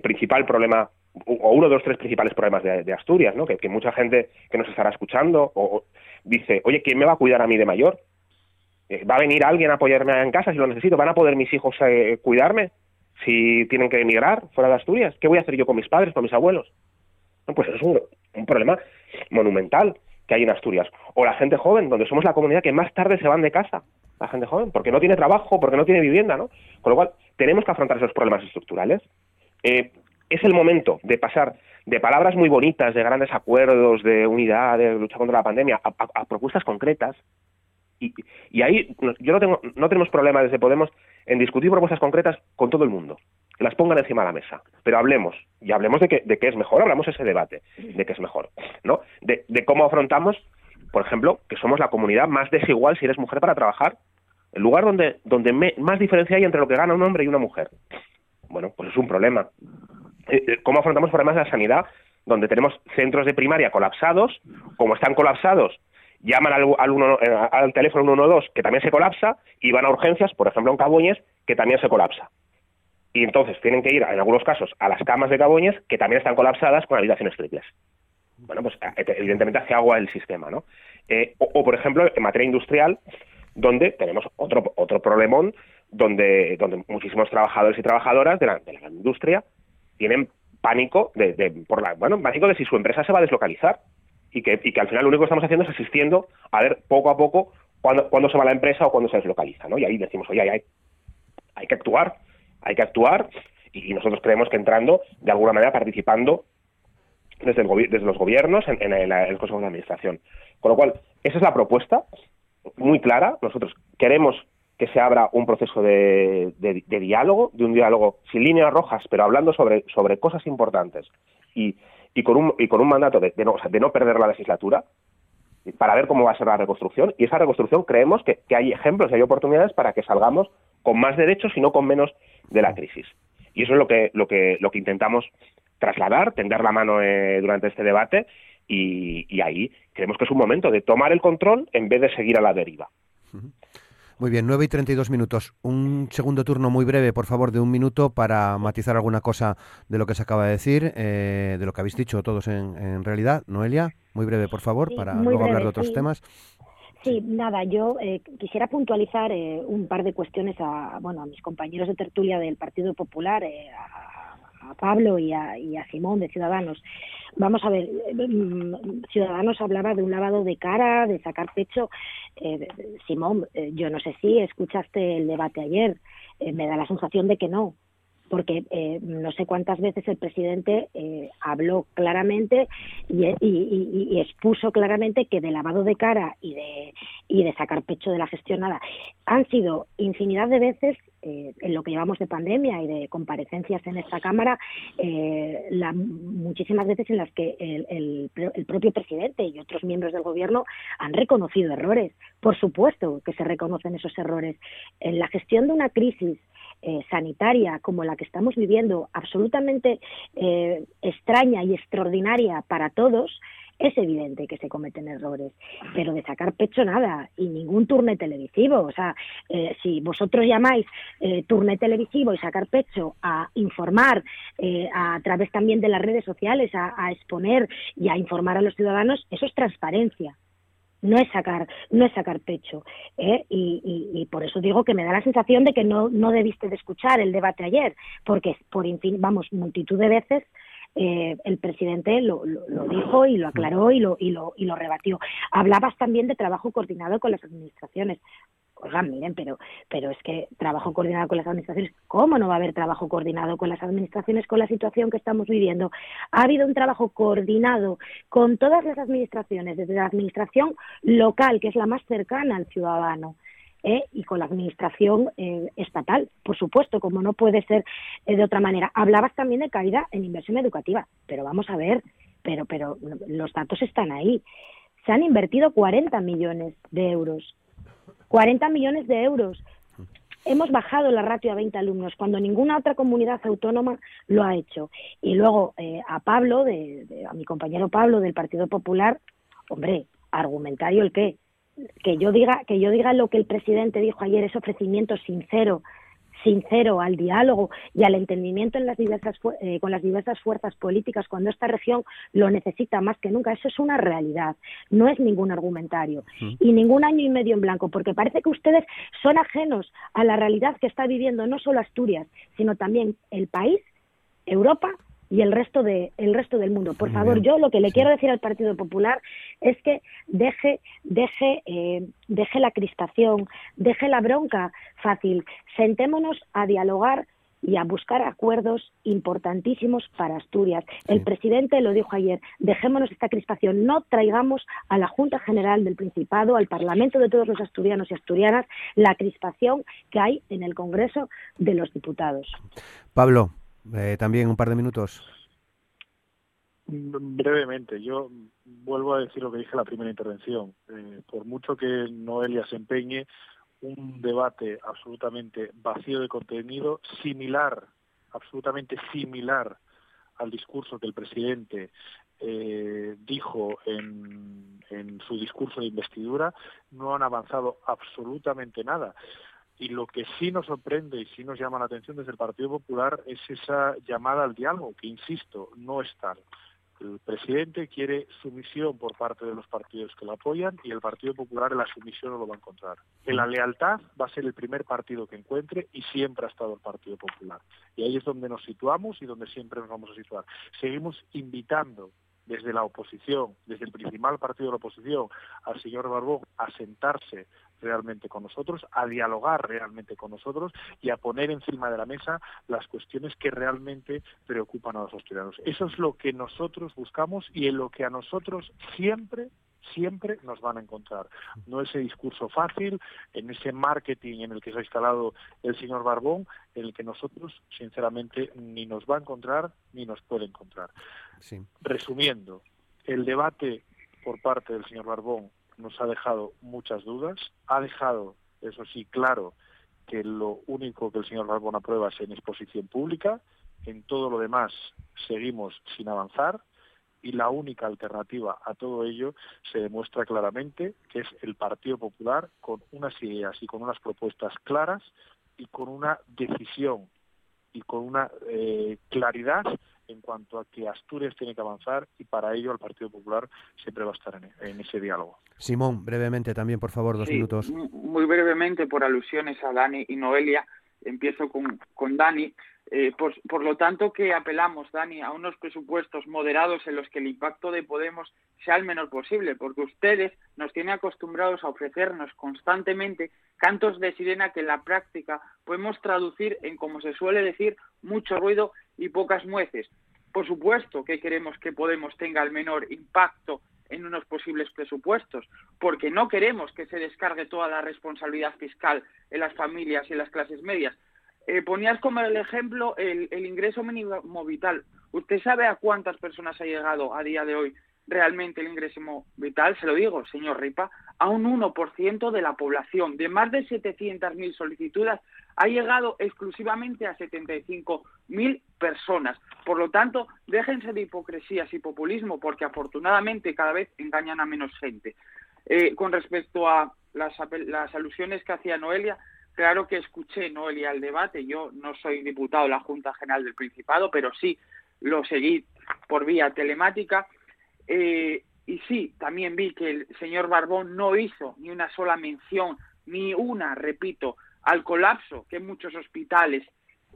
principal problema o uno de los tres principales problemas de, Asturias, ¿no? Que, mucha gente que nos estará escuchando o, dice, oye, ¿quién me va a cuidar a mí de mayor? Eh, ¿Va a venir alguien a apoyarme en casa si lo necesito? ¿Van a poder mis hijos eh, cuidarme si tienen que emigrar fuera de Asturias? ¿Qué voy a hacer yo con mis padres, con mis abuelos? pues es un, problema monumental que hay en Asturias. O la gente joven, donde somos la comunidad que más tarde se van de casa, la gente joven, porque no tiene trabajo, porque no tiene vivienda, ¿no? Con lo cual, tenemos que afrontar esos problemas estructurales. Eh, es el momento de pasar de palabras muy bonitas, de grandes acuerdos, de unidad, de lucha contra la pandemia, a, propuestas concretas. Y, y, ahí yo no, tengo, no tenemos problema desde Podemos en discutir propuestas concretas con todo el mundo, que las pongan encima de la mesa, pero hablemos, y hablemos de que, de qué es mejor, hablamos ese debate, de qué es mejor, ¿no? De, de cómo afrontamos, por ejemplo, que somos la comunidad más desigual si eres mujer para trabajar el lugar donde, donde más diferencia hay entre lo que gana un hombre y una mujer. Bueno, pues es un problema. Eh, eh, ¿Cómo afrontamos problemas de la sanidad donde tenemos centros de primaria colapsados? Como están colapsados, llaman al, al, eh, al teléfono 112 que también se colapsa y van a urgencias, por ejemplo en Caboñes, que también se colapsa. Y entonces tienen que ir, en algunos casos, a las camas de Caboñes, que también están colapsadas con habitaciones triples. Bueno, pues evidentemente hace agua el sistema, ¿no? o, por ejemplo, en materia industrial, donde tenemos otro, otro problemón, donde, donde muchísimos trabajadores y trabajadoras de la, de la industria tienen pánico de, por la, bueno, pánico de si su empresa se va a deslocalizar y que, y que al final lo único que estamos haciendo es asistiendo a ver poco a poco cuándo, cuándo se va la empresa o cuándo se deslocaliza, ¿no? Y ahí decimos, oye, hay, hay que actuar, hay que actuar y, nosotros creemos que entrando, de alguna manera, participando desde, el desde los gobiernos en, en, el, en el Consejo de Administración. Con lo cual, esa es la propuesta, muy clara. Nosotros queremos que se abra un proceso de, diálogo, de un diálogo sin líneas rojas, pero hablando sobre, sobre cosas importantes y, y, con, un, y con un mandato de, no, de no perder la legislatura para ver cómo va a ser la reconstrucción. Y esa reconstrucción creemos que, hay ejemplos y hay oportunidades para que salgamos con más derechos y no con menos de la crisis. Y eso es lo que, lo que, lo que intentamos trasladar, tender la mano eh, durante este debate y, y, ahí creemos que es un momento de tomar el control en vez de seguir a la deriva. Muy bien, 9 y 32 minutos. Un segundo turno muy breve, por favor, de un minuto para matizar alguna cosa de lo que se acaba de decir, eh, de lo que habéis dicho todos en, realidad. Noelia, muy breve, por favor, para luego hablar de otros temas. Sí, nada, yo eh, quisiera puntualizar eh, un par de cuestiones a, bueno, a mis compañeros de tertulia del Partido Popular, a, Pablo y a, y a Simón de Ciudadanos. Vamos a ver, mm, Ciudadanos hablaba de un lavado de cara, de sacar pecho. Eh, Simón, eh, yo no sé si escuchaste el debate ayer, eh, me da la sensación de que no porque eh, no sé cuántas veces el presidente eh, habló claramente y, expuso claramente que de lavado de cara y de, y de sacar pecho de la gestionada han sido infinidad de veces eh, en lo que llevamos de pandemia y de comparecencias en esta Cámara, la, muchísimas veces en las que el, el, propio presidente y otros miembros del Gobierno han reconocido errores. Por supuesto que se reconocen esos errores. En la gestión de una crisis eh, sanitaria como la que estamos viviendo, absolutamente eh, extraña y extraordinaria para todos, es evidente que se cometen errores, pero de sacar pecho nada y ningún turne televisivo. O sea, eh, si vosotros llamáis turne televisivo y sacar pecho a informar a través también de las redes sociales, a exponer y a informar a los ciudadanos, eso es transparencia no es sacar no es sacar pecho ¿eh? y, y, por eso digo que me da la sensación de que no no debiste de escuchar el debate ayer porque por vamos multitud de veces eh, el presidente lo, lo, dijo y lo aclaró y lo, y, lo, y lo rebatió. Hablabas también de trabajo coordinado con las administraciones oigan, miren, pero, pero es que trabajo coordinado con las administraciones, ¿cómo no va a haber trabajo coordinado con las administraciones con la situación que estamos viviendo? Ha habido un trabajo coordinado con todas las administraciones, desde la administración local, que es la más cercana al ciudadano, ¿eh? y con la administración eh, estatal, por supuesto, como no puede ser eh, de otra manera. Hablabas también de caída en inversión educativa, pero vamos a ver, pero, pero los datos están ahí. Se han invertido 40 millones de euros 40 millones de euros. Hemos bajado la ratio a 20 alumnos cuando ninguna otra comunidad autónoma lo ha hecho. Y luego eh, a Pablo, de, a mi compañero Pablo del Partido Popular, hombre, argumentario el. Que yo diga que yo diga lo que el presidente dijo ayer es ofrecimiento sincero sincero al diálogo y al entendimiento en las diversas, eh, con las diversas fuerzas políticas cuando esta región lo necesita más que nunca. Eso es una realidad, no es ningún argumentario y ningún año y medio en blanco, porque parece que ustedes son ajenos a la realidad que está viviendo no solo Asturias, sino también el país, Europa y el resto de el resto del mundo. Por favor, yo lo que le quiero decir al Partido Popular es que deje deje eh, deje la crispación, deje la bronca fácil. Sentémonos a dialogar y a buscar acuerdos importantísimos para Asturias. El presidente lo dijo ayer, dejémonos esta crispación, no traigamos a la Junta General del Principado, al Parlamento de todos los asturianos y asturianas, la crispación que hay en el Congreso de los Diputados. Pablo, eh, también un par de minutos. Brevemente, yo vuelvo a decir lo que dije en la primera intervención. Eh, por mucho que Noelia se empeñe, un debate absolutamente vacío de contenido, similar, absolutamente similar al discurso que el presidente eh, dijo en, en su discurso de investidura, no han avanzado absolutamente nada. Y lo que sí nos sorprende y sí nos llama la atención desde el Partido Popular es esa llamada al diálogo, que insisto, no es tal. El presidente quiere sumisión por parte de los partidos que lo apoyan y el Partido Popular en la sumisión no lo va a encontrar. En la lealtad va a ser el primer partido que encuentre y siempre ha estado el Partido Popular. Y ahí es donde nos situamos y donde siempre nos vamos a situar. Seguimos invitando desde la oposición, desde el principal partido de la oposición, al señor Barbón a sentarse realmente con nosotros, a dialogar realmente con nosotros y a poner encima de la mesa las cuestiones que realmente preocupan a los asturianos. Eso es lo que nosotros buscamos y en lo que a nosotros siempre siempre nos van a encontrar. No ese discurso fácil, en ese marketing en el que se ha instalado el señor Barbón, en el que nosotros, sinceramente, ni nos va a encontrar ni nos puede encontrar. Resumiendo, el debate por parte del señor Barbón nos ha dejado muchas dudas, ha dejado, eso sí, claro, que lo único que el señor Barbón aprueba es en exposición pública, en todo lo demás seguimos sin avanzar, y la única alternativa a todo ello se demuestra claramente que es el Partido Popular con unas ideas y con unas propuestas claras y con una decisión y con una eh, claridad en cuanto a que Asturias tiene que avanzar y para ello el Partido Popular siempre va a estar en, ese diálogo. Simón, brevemente también, por favor, dos minutos. Muy brevemente, por alusiones a Dani y Noelia, empiezo con, con Dani. Eh, por, lo tanto, que apelamos, Dani, a unos presupuestos moderados en los que el impacto de Podemos sea el menor posible, porque ustedes nos tienen acostumbrados a ofrecernos constantemente cantos de sirena que en la práctica podemos traducir en, como se suele decir, mucho ruido y pocas mueces. Por supuesto que queremos que Podemos tenga el menor impacto en unos posibles presupuestos, porque no queremos que se descargue toda la responsabilidad fiscal en las familias y en las clases medias, eh, ponías como el ejemplo el, ingreso mínimo vital. ¿Usted sabe a cuántas personas ha llegado a día de hoy realmente el ingreso vital? Se lo digo, señor Ripa, a un 1% de la población. De más de 700.000 solicitudes, ha llegado exclusivamente a 75.000 personas. Por lo tanto, déjense de hipocresías y populismo, porque afortunadamente cada vez engañan a menos gente. Eh, con respecto a las, las alusiones que hacía Noelia, Claro que escuché, Noelia, el debate. Yo no soy diputado de la Junta General del Principado, pero sí lo seguí por vía telemática. Eh, y sí, también vi que el señor Barbón no hizo ni una sola mención, ni una, repito, al colapso que muchos hospitales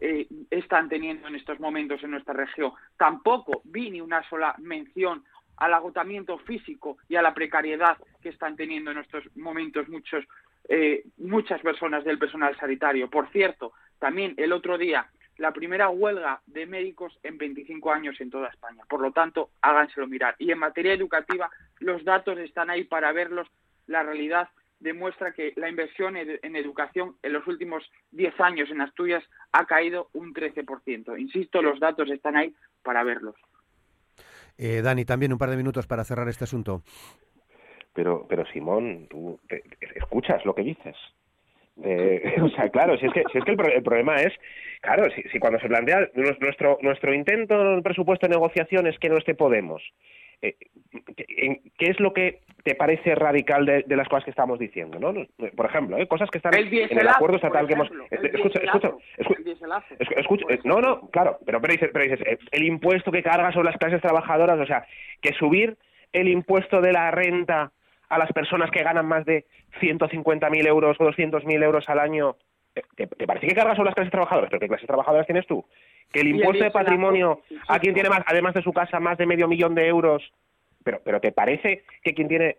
eh, están teniendo en estos momentos en nuestra región. Tampoco vi ni una sola mención al agotamiento físico y a la precariedad que están teniendo en estos momentos muchos eh, muchas personas del personal sanitario. Por cierto, también el otro día, la primera huelga de médicos en 25 años en toda España. Por lo tanto, háganselo mirar. Y en materia educativa, los datos están ahí para verlos. La realidad demuestra que la inversión en educación en los últimos 10 años en Asturias ha caído un 13%. Insisto, los datos están ahí para verlos. Eh, Dani, también un par de minutos para cerrar este asunto. Pero, pero Simón, tú escuchas lo que dices. <laughs> o sea, claro, si es que, si es que el, problema es, claro, si, si, cuando se plantea nuestro, nuestro intento en presupuesto de negociación es que no esté Podemos, eh, ¿qué es lo que te parece radical de, las cosas que estamos diciendo? ¿no? Por ejemplo, ¿eh? cosas que están en el acuerdo estatal que hemos... escucha, escucha, escucha, no, no, claro, pero, pero, dices, pero dices, el impuesto que carga sobre las clases trabajadoras, o sea, que subir el impuesto de la renta a las personas que ganan más de 150.000 euros o 200.000 euros al año, ¿te, parece que cargas sobre las clases trabajadoras? ¿Pero qué clases trabajadoras tienes tú? Que el impuesto de patrimonio a quien tiene más, además de su casa, más de medio millón de euros, pero, pero ¿te parece que quien tiene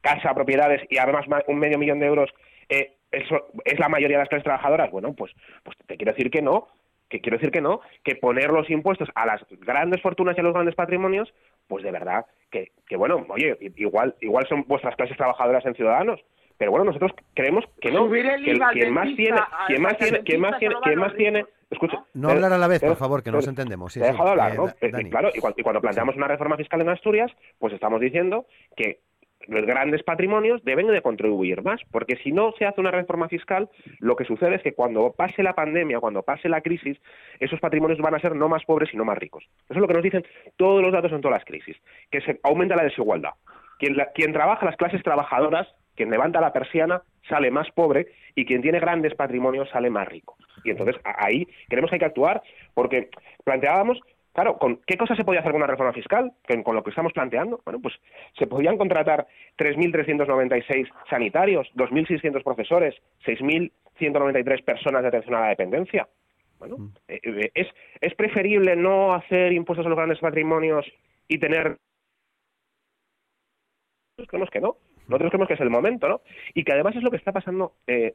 casa, propiedades y además un medio millón de euros eh, eso es la mayoría de las clases trabajadoras? Bueno, pues, pues te quiero decir que no, que quiero decir que no, que poner los impuestos a las grandes fortunas y a los grandes patrimonios, pues de verdad que, que bueno, oye, igual, igual son vuestras clases trabajadoras en Ciudadanos, pero bueno, nosotros creemos que no, que quien más tiene, quien más tiene, quien más tiene, quien más tiene, escucha, no hablar a la vez, por favor, que nos entendemos. Sí, he dejado hablar, ¿no? Eh, claro, y cuando, planteamos una reforma fiscal en Asturias, pues estamos diciendo que los grandes patrimonios deben de contribuir más, porque si no se hace una reforma fiscal, lo que sucede es que cuando pase la pandemia, cuando pase la crisis, esos patrimonios van a ser no más pobres, sino más ricos. Eso es lo que nos dicen todos los datos en todas las crisis, que se aumenta la desigualdad. Quien, quien trabaja, las clases trabajadoras, quien levanta la persiana, sale más pobre y quien tiene grandes patrimonios sale más rico. Y entonces ahí creemos que hay que actuar porque planteábamos Claro, ¿con qué cosas se podía hacer con una reforma fiscal? Con lo que estamos planteando. Bueno, pues se podían contratar 3.396 sanitarios, 2.600 profesores, 6.193 personas de atención a la dependencia. Bueno, mm. eh, eh, es, es preferible no hacer impuestos a los grandes patrimonios y tener... Creemos que no. Nosotros creemos que es el momento, ¿no? Y que además es lo que está pasando eh,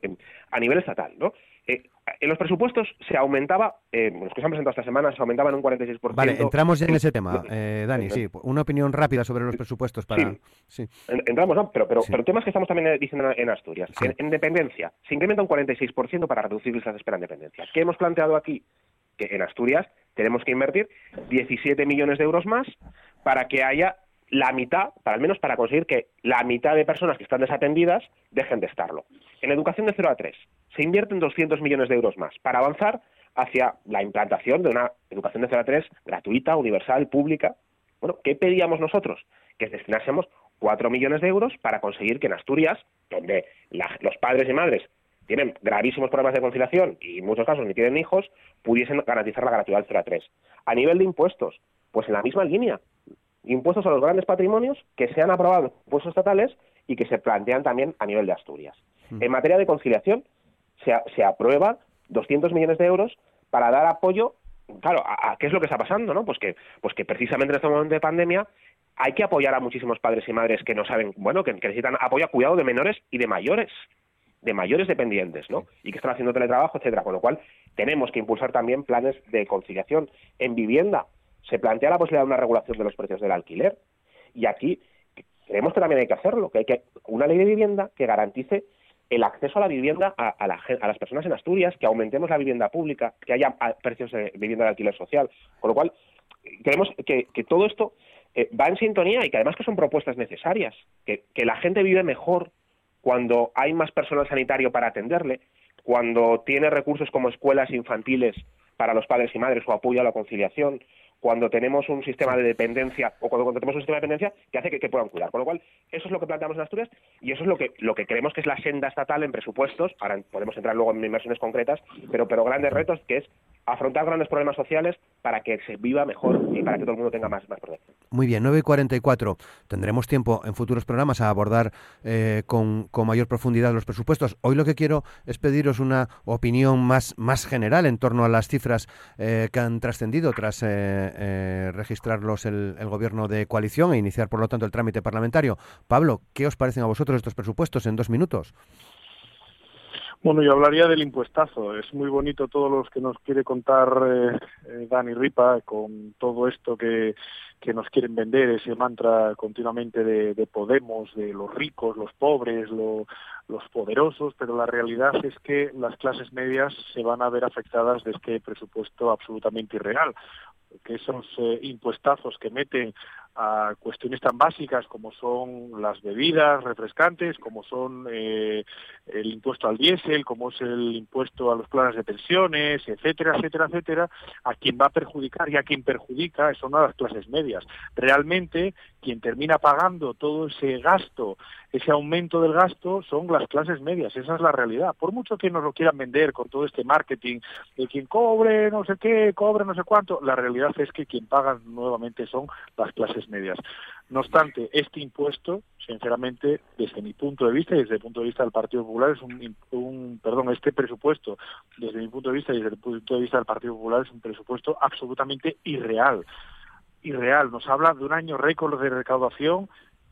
a nivel estatal, ¿no? Eh, en los presupuestos se aumentaba, eh, los que se han presentado esta semana, se aumentaba en un 46%. Vale, entramos ya en ese tema, eh, Dani, sí. Una opinión rápida sobre los presupuestos para... Sí, entramos, ¿no? Pero, pero, pero temas que estamos también diciendo en Asturias. En, dependencia, se incrementa un 46% para reducir listas de espera en dependencia. ¿Qué hemos planteado aquí? Que en Asturias tenemos que invertir 17 millones de euros más para que haya la mitad, para al menos para conseguir que la mitad de personas que están desatendidas dejen de estarlo. En educación de 0 a 3 se invierten 200 millones de euros más para avanzar hacia la implantación de una educación de 0 a 3 gratuita, universal, pública. Bueno, ¿qué pedíamos nosotros? Que destinásemos 4 millones de euros para conseguir que en Asturias, donde los padres y madres tienen gravísimos problemas de conciliación y en muchos casos ni tienen hijos, pudiesen garantizar la gratuidad del 0 a 3. A nivel de impuestos, pues en la misma línea impuestos a los grandes patrimonios que se han aprobado impuestos estatales y que se plantean también a nivel de Asturias. Hmm. En materia de conciliación, se, se aprueba 200 millones de euros para dar apoyo, claro, a, qué es lo que está pasando, ¿no? Pues que, pues que precisamente en este momento de pandemia hay que apoyar a muchísimos padres y madres que no saben, bueno, que, necesitan apoyo a cuidado de menores y de mayores de mayores dependientes, ¿no? Y que están haciendo teletrabajo, etcétera. Con lo cual, tenemos que impulsar también planes de conciliación en vivienda se plantea la posibilidad de una regulación de los precios del alquiler. Y aquí creemos que también hay que hacerlo, que hay que una ley de vivienda que garantice el acceso a la vivienda a, las personas en Asturias, que aumentemos la vivienda pública, que haya precios de vivienda de alquiler social. Con lo cual, creemos que, todo esto eh, va en sintonía y que además que son propuestas necesarias, que la gente vive mejor cuando hay más personal sanitario para atenderle, cuando tiene recursos como escuelas infantiles para los padres y madres o apoyo a la conciliación, cuando tenemos un sistema de dependencia o cuando, tenemos un sistema de dependencia que hace que, puedan cuidar. Con lo cual, eso es lo que planteamos en Asturias y eso es lo que, lo que creemos que es la senda estatal en presupuestos. Ahora podemos entrar luego en inversiones concretas, pero, pero grandes retos que es afrontar grandes problemas sociales para que se viva mejor y para que todo el mundo tenga más, más protección. Muy bien, 9 y 44. Tendremos tiempo en futuros programas a abordar eh, con, mayor profundidad los presupuestos. Hoy lo que quiero es pediros una opinión más, más general en torno a las cifras eh, que han trascendido tras eh, registrarlos el, el gobierno de coalición e iniciar, por lo tanto, el trámite parlamentario. Pablo, ¿qué os parecen a vosotros estos presupuestos en dos minutos? Bueno, yo hablaría del impuestazo. Es muy bonito todo lo que nos quiere contar eh, eh, Dani Ripa con todo esto que, que, nos quieren vender, ese mantra continuamente de, Podemos, de los ricos, los pobres, los poderosos, pero la realidad es que las clases medias se van a ver afectadas de este presupuesto absolutamente irreal que esos eh, impuestazos que meten a cuestiones tan básicas como son las bebidas refrescantes, como son eh, el impuesto al diésel, como es el impuesto a los planes de pensiones, etcétera, etcétera, etcétera, a quien va a perjudicar y a quien perjudica son a las clases medias. Realmente, quien termina pagando todo ese gasto, ese aumento del gasto, son las clases medias. Esa es la realidad. Por mucho que nos lo quieran vender con todo este marketing de quien cobre no sé qué, cobre no sé cuánto, la realidad es que quien paga nuevamente son las clases medias. No obstante, este impuesto, sinceramente, desde mi punto de vista y desde el punto de vista del Partido Popular, es un, perdón, este presupuesto, desde mi punto de vista y desde el punto de vista del Partido Popular, es un presupuesto absolutamente irreal. Irreal. Nos habla de un año récord de recaudación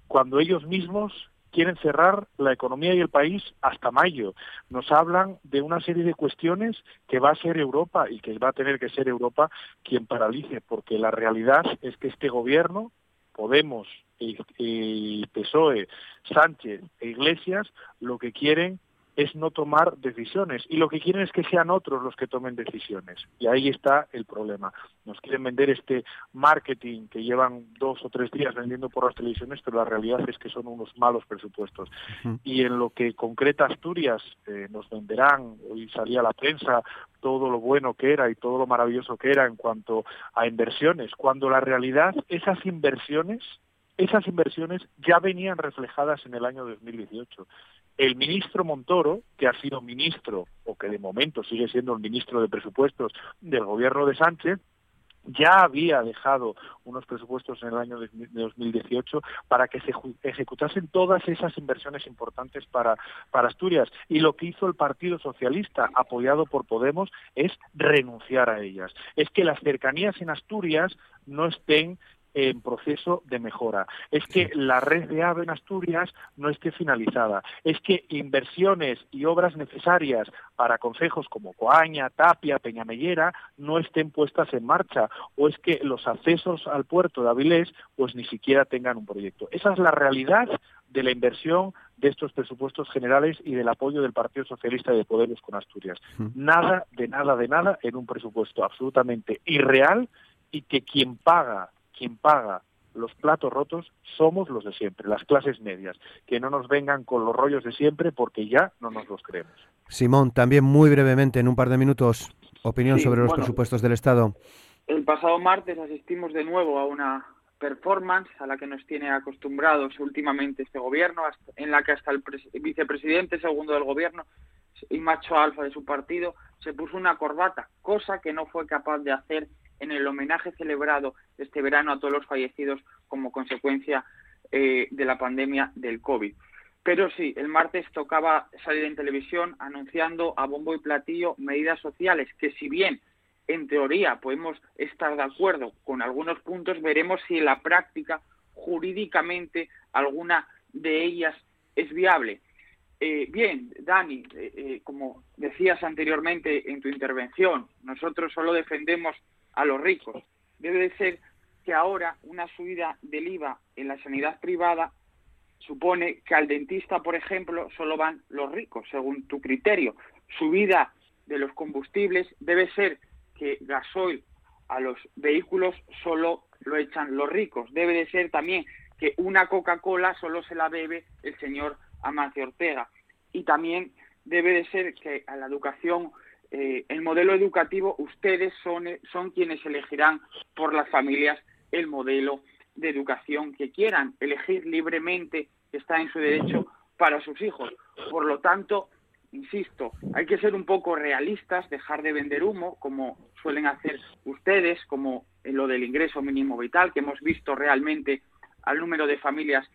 cuando ellos mismos quieren cerrar la economía y el país hasta mayo. Nos hablan de una serie de cuestiones que va a ser Europa y que va a tener que ser Europa quien paralice, porque la realidad es que este gobierno, Podemos y, PSOE, Sánchez e Iglesias, lo que quieren es no tomar decisiones y lo que quieren es que sean otros los que tomen decisiones. Y ahí está el problema. Nos quieren vender este marketing que llevan dos o tres días vendiendo por las televisiones, pero la realidad es que son unos malos presupuestos. Y en lo que concreta Asturias eh, nos venderán, hoy salía la prensa todo lo bueno que era y todo lo maravilloso que era en cuanto a inversiones, cuando la realidad, esas inversiones esas inversiones ya venían reflejadas en el año 2018. El ministro Montoro, que ha sido ministro, o que de momento sigue siendo el ministro de Presupuestos del gobierno de Sánchez, ya había dejado unos presupuestos en el año de 2018 para que se ejecutasen todas esas inversiones importantes para, para Asturias. Y lo que hizo el Partido Socialista, apoyado por Podemos, es renunciar a ellas. Es que las cercanías en Asturias no estén en proceso de mejora. Es que la red de AVE en Asturias no esté finalizada. Es que inversiones y obras necesarias para consejos como Coaña, Tapia, Peñamellera no estén puestas en marcha. O es que los accesos al puerto de Avilés pues ni siquiera tengan un proyecto. Esa es la realidad de la inversión de estos presupuestos generales y del apoyo del Partido Socialista y de Podemos con Asturias. Nada, de nada, de nada en un presupuesto absolutamente irreal y que quien paga quien paga los platos rotos somos los de siempre, las clases medias, que no nos vengan con los rollos de siempre porque ya no nos los creemos. Simón, también muy brevemente, en un par de minutos, opinión sobre los presupuestos del Estado. El pasado martes asistimos de nuevo a una performance a la que nos tiene acostumbrados últimamente este gobierno, en la que hasta el vicepresidente segundo del gobierno y macho alfa de su partido se puso una corbata, cosa que no fue capaz de hacer en el homenaje celebrado este verano a todos los fallecidos como consecuencia eh, de la pandemia del COVID. Pero sí, el martes tocaba salir en televisión anunciando a bombo y platillo medidas sociales que si bien en teoría podemos estar de acuerdo con algunos puntos, veremos si en la práctica jurídicamente alguna de ellas es viable. Eh, bien, Dani, eh, como decías anteriormente en tu intervención, nosotros solo defendemos a los ricos. Debe de ser que ahora una subida del IVA en la sanidad privada supone que al dentista, por ejemplo, solo van los ricos, según tu criterio. Subida de los combustibles debe ser que gasoil a los vehículos solo lo echan los ricos. Debe de ser también que una Coca-Cola solo se la bebe el señor Amancio Ortega. Y también debe de ser que a la educación eh, el modelo educativo, ustedes son, son quienes elegirán por las familias el modelo de educación que quieran, elegir libremente, está en su derecho para sus hijos. Por lo tanto, insisto, hay que ser un poco realistas, dejar de vender humo, como suelen hacer ustedes, como en lo del ingreso mínimo vital, que hemos visto realmente al número de familias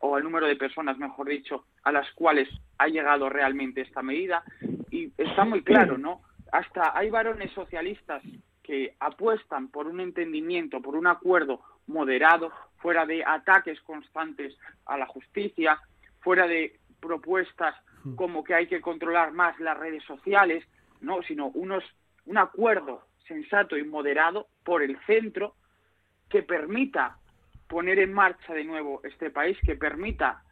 o al número de personas, mejor dicho, a las cuales ha llegado realmente esta medida y está muy claro, ¿no? Hasta hay varones socialistas que apuestan por un entendimiento, por un acuerdo moderado, fuera de ataques constantes a la justicia, fuera de propuestas como que hay que controlar más las redes sociales, no, sino unos un acuerdo sensato y moderado por el centro que permita poner en marcha de nuevo este país, que permita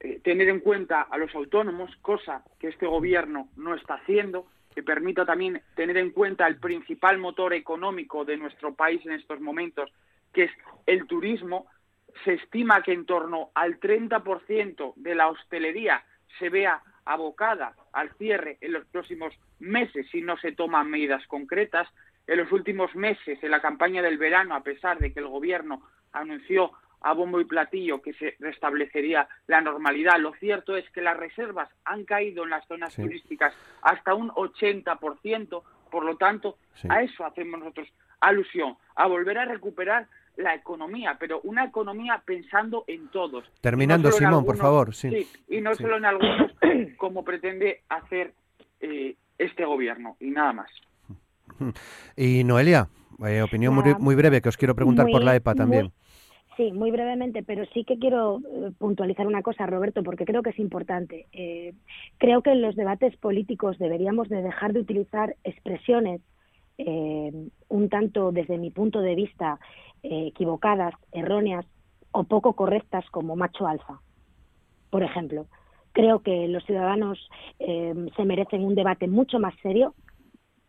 eh, tener en cuenta a los autónomos, cosa que este gobierno no está haciendo, que permita también tener en cuenta el principal motor económico de nuestro país en estos momentos, que es el turismo. Se estima que en torno al 30% de la hostelería se vea abocada al cierre en los próximos meses si no se toman medidas concretas. En los últimos meses, en la campaña del verano, a pesar de que el Gobierno anunció a bombo y platillo que se restablecería la normalidad. Lo cierto es que las reservas han caído en las zonas turísticas hasta un 80%, por lo tanto, a eso hacemos nosotros alusión, a volver a recuperar la economía, pero una economía pensando en todos. Terminando, Simón, por favor. Sí, y no solo en algunos, <coughs> como pretende hacer eh, este gobierno, y nada más. <laughs> Y Noelia, eh, opinión muy, breve que os quiero preguntar por la EPA también. Sí, muy brevemente, pero sí que quiero eh, puntualizar una cosa, Roberto, porque creo que es importante. Eh, creo que en los debates políticos deberíamos de dejar de utilizar expresiones eh, un tanto, desde mi punto de vista, equivocadas, erróneas o poco correctas como macho alfa, por ejemplo. Creo que los ciudadanos eh, se merecen un debate mucho más serio,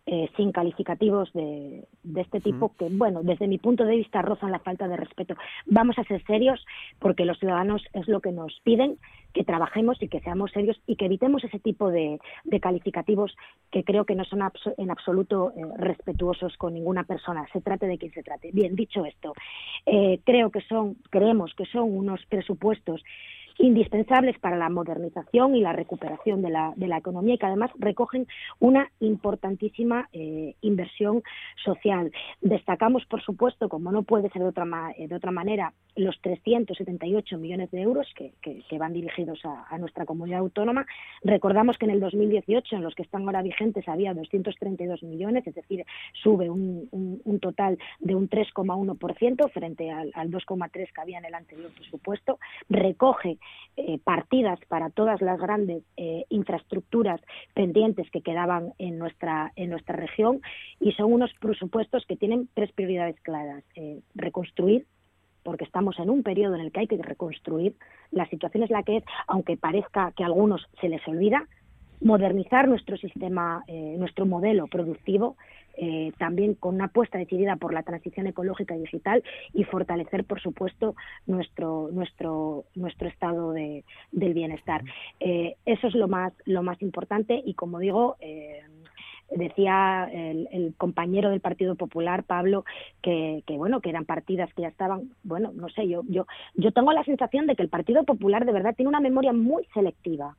eh, sin calificativos de, este tipo que, bueno, desde mi punto de vista rozan la falta de respeto. Vamos a ser serios porque los ciudadanos es lo que nos piden, que trabajemos y que seamos serios y que evitemos ese tipo de, calificativos que creo que no son en absoluto eh, respetuosos con ninguna persona, se trate de quien se trate. Bien, dicho esto, eh, creo que son, creemos que son unos presupuestos indispensables para la modernización y la recuperación de la, de la economía y que además recogen una importantísima eh, inversión social. Destacamos, por supuesto, como no puede ser de otra, eh, de otra manera, los 378 millones de euros que, que, van dirigidos a, nuestra comunidad autónoma. Recordamos que en el 2018, en los que están ahora vigentes, había 232 millones, es decir, sube un, un, total de un 3,1% frente al, al 2,3% que había en el anterior presupuesto. Recoge eh, partidas para todas las grandes eh, infraestructuras pendientes que quedaban en nuestra, en nuestra región y son unos presupuestos que tienen tres prioridades claras. Eh, reconstruir, porque estamos en un periodo en el que hay que reconstruir. La situación es la que es, aunque parezca que a algunos se les olvida, modernizar nuestro sistema, nuestro modelo productivo, eh, también con una apuesta decidida por la transición ecológica y digital y fortalecer, por supuesto, nuestro nuestro nuestro estado de, del bienestar. Eh, eso es lo más lo más importante y, como digo. Eh, decía el, compañero del Partido Popular Pablo que, que, bueno que eran partidas que ya estaban bueno no sé yo yo yo tengo la sensación de que el Partido Popular de verdad tiene una memoria muy selectiva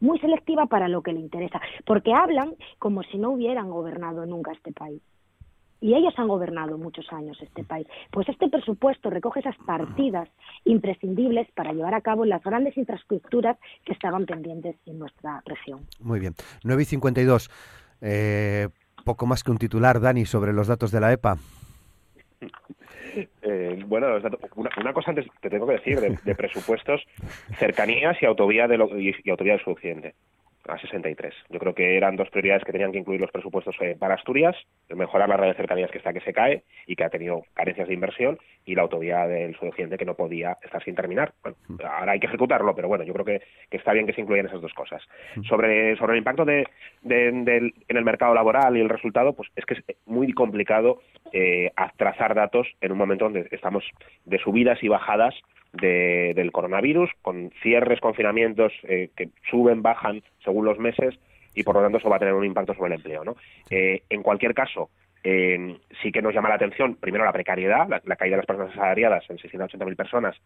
muy selectiva para lo que le interesa, porque hablan como si no hubieran gobernado nunca este país. Y ellos han gobernado muchos años este país. Pues este presupuesto recoge esas partidas imprescindibles para llevar a cabo las grandes infraestructuras que estaban pendientes en nuestra región. Muy bien. 9 y 52. Eh, poco más que un titular, Dani, sobre los datos de la EPA. <laughs> Eh, bueno, una, cosa antes te tengo que decir de, presupuestos, cercanías y autovía de y, autovía del suroccidente a 63. Yo creo que eran dos prioridades que tenían que incluir los presupuestos eh, para Asturias, mejorar la red de cercanías que está que se cae y que ha tenido carencias de inversión y la autovía del suroccidente que no podía estar sin terminar. Bueno, ahora hay que ejecutarlo, pero bueno, yo creo que, está bien que se incluyan esas dos cosas. Sobre, sobre el impacto de, en el mercado laboral y el resultado, pues es que es muy complicado eh, trazar datos en un momento donde estamos de subidas y bajadas del coronavirus, con cierres, confinamientos eh, que suben, bajan según los meses y por lo tanto eso va a tener un impacto sobre el empleo. ¿no? Eh, en cualquier caso, eh, sí que nos llama la atención, primero, la precariedad, la, caída de las personas asalariadas en 680.000 personas,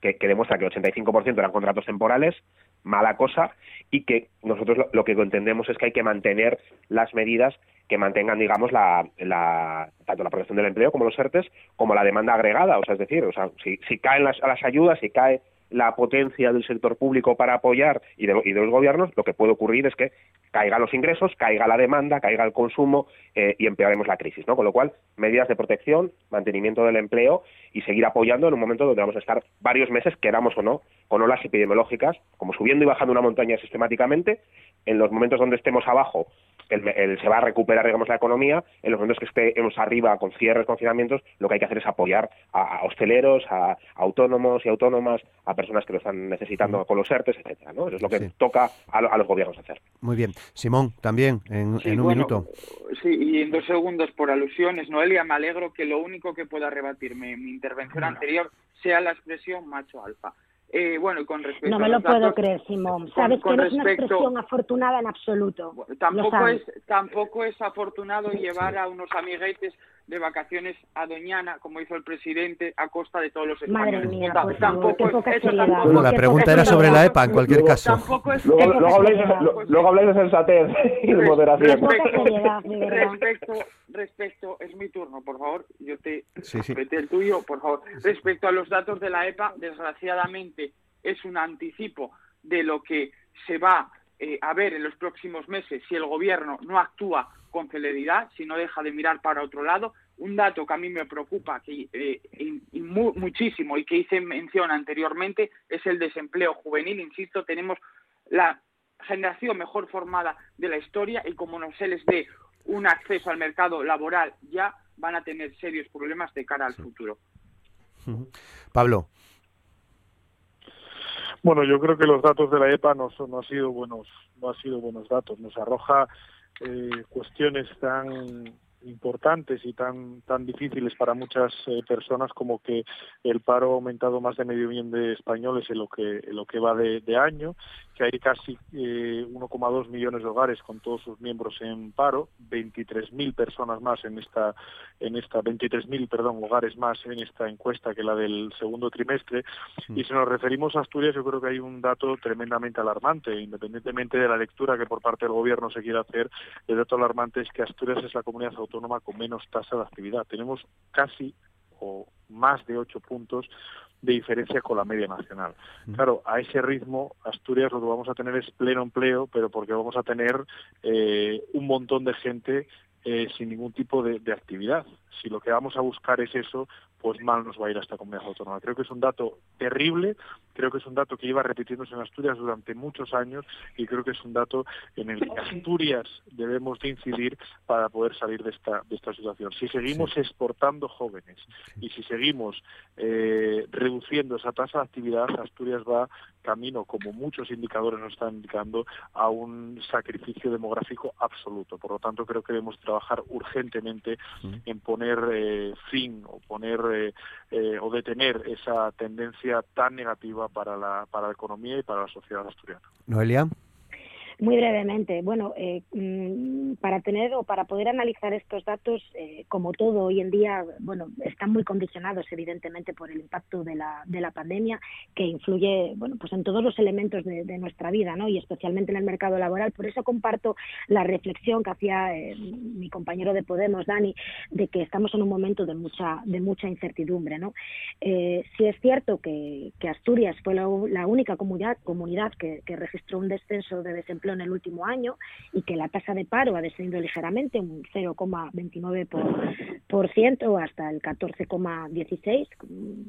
que, demuestra que el 85% eran contratos temporales, mala cosa, y que nosotros lo, que entendemos es que hay que mantener las medidas que mantengan, digamos, la, tanto la protección del empleo como los ERTES, como la demanda agregada. O sea, es decir, o sea, si, si caen las, las ayudas, si cae la potencia del sector público para apoyar y de, los gobiernos, lo que puede ocurrir es que caigan los ingresos, caiga la demanda, caiga el consumo eh, y empeoremos la crisis, ¿no? Con lo cual, medidas de protección, mantenimiento del empleo y seguir apoyando en un momento donde vamos a estar varios meses, queramos o no, con olas epidemiológicas, como subiendo y bajando una montaña sistemáticamente, en los momentos donde estemos abajo el, se va a recuperar, digamos, la economía. En los momentos que estemos arriba con cierres, confinamientos, lo que hay que hacer es apoyar a, hosteleros, a, autónomos y autónomas, a personas que lo están necesitando con los ERTES, etcétera, ¿no? Eso es lo que toca a, los gobiernos hacer. Muy bien. Simón, también, en, un minuto. Sí, y en dos segundos por alusiones. Noelia, me alegro que lo único que pueda rebatirme en mi intervención anterior sea la expresión macho alfa. Eh, bueno, con respecto no me lo puedo creer, Simón. Sabes que no es una expresión afortunada en absoluto. tampoco es tampoco es afortunado llevar a unos amiguetes de vacaciones a Doñana, como hizo el presidente, a costa de todos los españoles. Madre mía, por tampoco, bueno, la pregunta era sobre la EPA, en cualquier caso. luego, habláis, de sensatez y de moderación. Respecto, respecto, es mi turno, por favor, yo te sí, el tuyo, por favor. Respecto a los datos de la EPA, desgraciadamente es un anticipo de lo que se va eh, a ver en los próximos meses si el gobierno no actúa con celeridad, si no deja de mirar para otro lado. Un dato que a mí me preocupa que, eh, muchísimo y que hice mención anteriormente es el desempleo juvenil. Insisto, tenemos la generación mejor formada de la historia y como no se les dé un acceso al mercado laboral ya van a tener serios problemas de cara al futuro. Pablo. Bueno, yo creo que los datos de la EPA no, son, no, ha sido buenos, no ha sido buenos datos. Nos arroja eh, cuestiones tan importantes y tan tan difíciles para muchas eh, personas como que el paro ha aumentado más de medio millón de españoles en lo que en lo que va de, año que hay casi eh, 1,2 millones de hogares con todos sus miembros en paro 23.000 personas más en esta en esta 23.000 perdón hogares más en esta encuesta que la del segundo trimestre. Y si nos referimos a Asturias yo creo que hay un dato tremendamente alarmante independientemente de la lectura que por parte del gobierno se quiera hacer el dato alarmante es que Asturias es la comunidad autónoma autónoma con menos tasa de actividad. Tenemos casi o más de ocho puntos de diferencia con la media nacional. Claro, a ese ritmo Asturias lo que vamos a tener es pleno empleo, pero porque vamos a tener eh, un montón de gente eh, sin ningún tipo de, actividad. Si lo que vamos a buscar es eso, pues mal nos va a ir a esta comunidad autónoma. Creo que es un dato terrible, creo que es un dato que lleva repitiéndose en Asturias durante muchos años y creo que es un dato en el que Asturias debemos de incidir para poder salir de esta, de esta situación. Si seguimos exportando jóvenes y si seguimos eh, reduciendo esa tasa de actividad, Asturias va camino, como muchos indicadores nos están indicando, a un sacrificio demográfico absoluto. Por lo tanto, creo que debemos trabajar urgentemente en poner eh, fin o poner eh, eh, o detener esa tendencia tan negativa para la, para la economía y para la sociedad asturiana. Noelia. Muy brevemente, bueno, eh, mm, para tener o para poder analizar estos datos, eh, como todo hoy en día, bueno, están muy condicionados evidentemente por el impacto de la, de la pandemia que influye, bueno, pues en todos los elementos de, nuestra vida, ¿no? Y especialmente en el mercado laboral. Por eso comparto la reflexión que hacía eh, mi compañero de Podemos, Dani, de que estamos en un momento de mucha, de mucha incertidumbre, ¿no? sí es cierto que, Asturias fue la, única comunidad, comunidad que registró un descenso de desempleo en el último año y que la tasa de paro ha descendido ligeramente, un 0,29% hasta el 14,16%.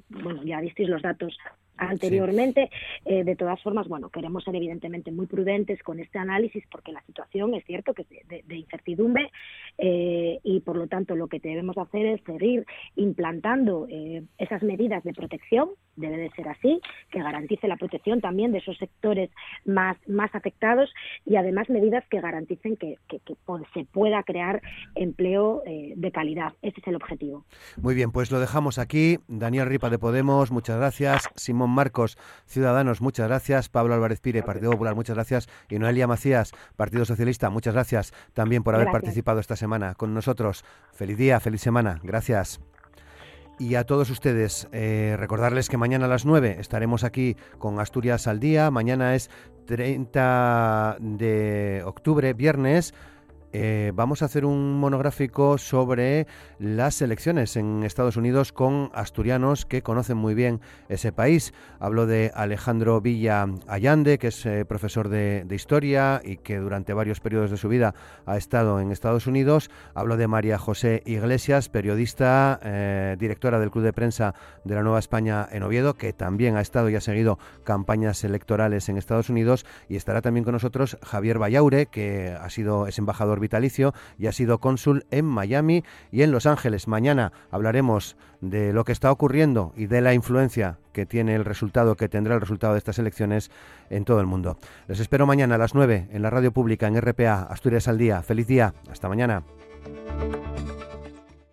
Bueno, ya visteis los datos anteriormente. Eh, de todas formas, bueno, queremos ser evidentemente muy prudentes con este análisis porque la situación es cierto que es de, incertidumbre eh, y por lo tanto lo que debemos hacer es seguir implantando eh, esas medidas de protección, debe de ser así, que garantice la protección también de esos sectores más, más afectados y además medidas que garanticen que, se pueda crear empleo de calidad. Ese es el objetivo. Muy bien, pues lo dejamos aquí. Daniel Ripa de Podemos, muchas gracias. Simón Marcos, Ciudadanos, muchas gracias. Pablo Álvarez Pire, Partido Popular, muchas gracias. Y Noelia Macías, Partido Socialista, muchas gracias también por haber participado esta semana con nosotros. Feliz día, feliz semana. Gracias. Y a todos ustedes, eh, recordarles que mañana a las 9 estaremos aquí con Asturias al Día. Mañana es 30 de octubre, viernes. Eh, vamos a hacer un monográfico sobre las elecciones en Estados Unidos con asturianos que conocen muy bien ese país. Hablo de Alejandro Villa Allande, que es eh, profesor de, historia y que durante varios periodos de su vida ha estado en Estados Unidos. Hablo de María José Iglesias, periodista, eh, directora del Club de Prensa de la Nueva España en Oviedo, que también ha estado y ha seguido campañas electorales en Estados Unidos. Y estará también con nosotros Javier Vallaure, que ha sido, es embajador vitalicio y ha sido cónsul en Miami y en Los Ángeles. Mañana hablaremos de lo que está ocurriendo y de la influencia que tiene el resultado, que tendrá el resultado de estas elecciones en todo el mundo. Les espero mañana a las 9 en la radio pública en RPA, Asturias al Día. Feliz día. Hasta mañana.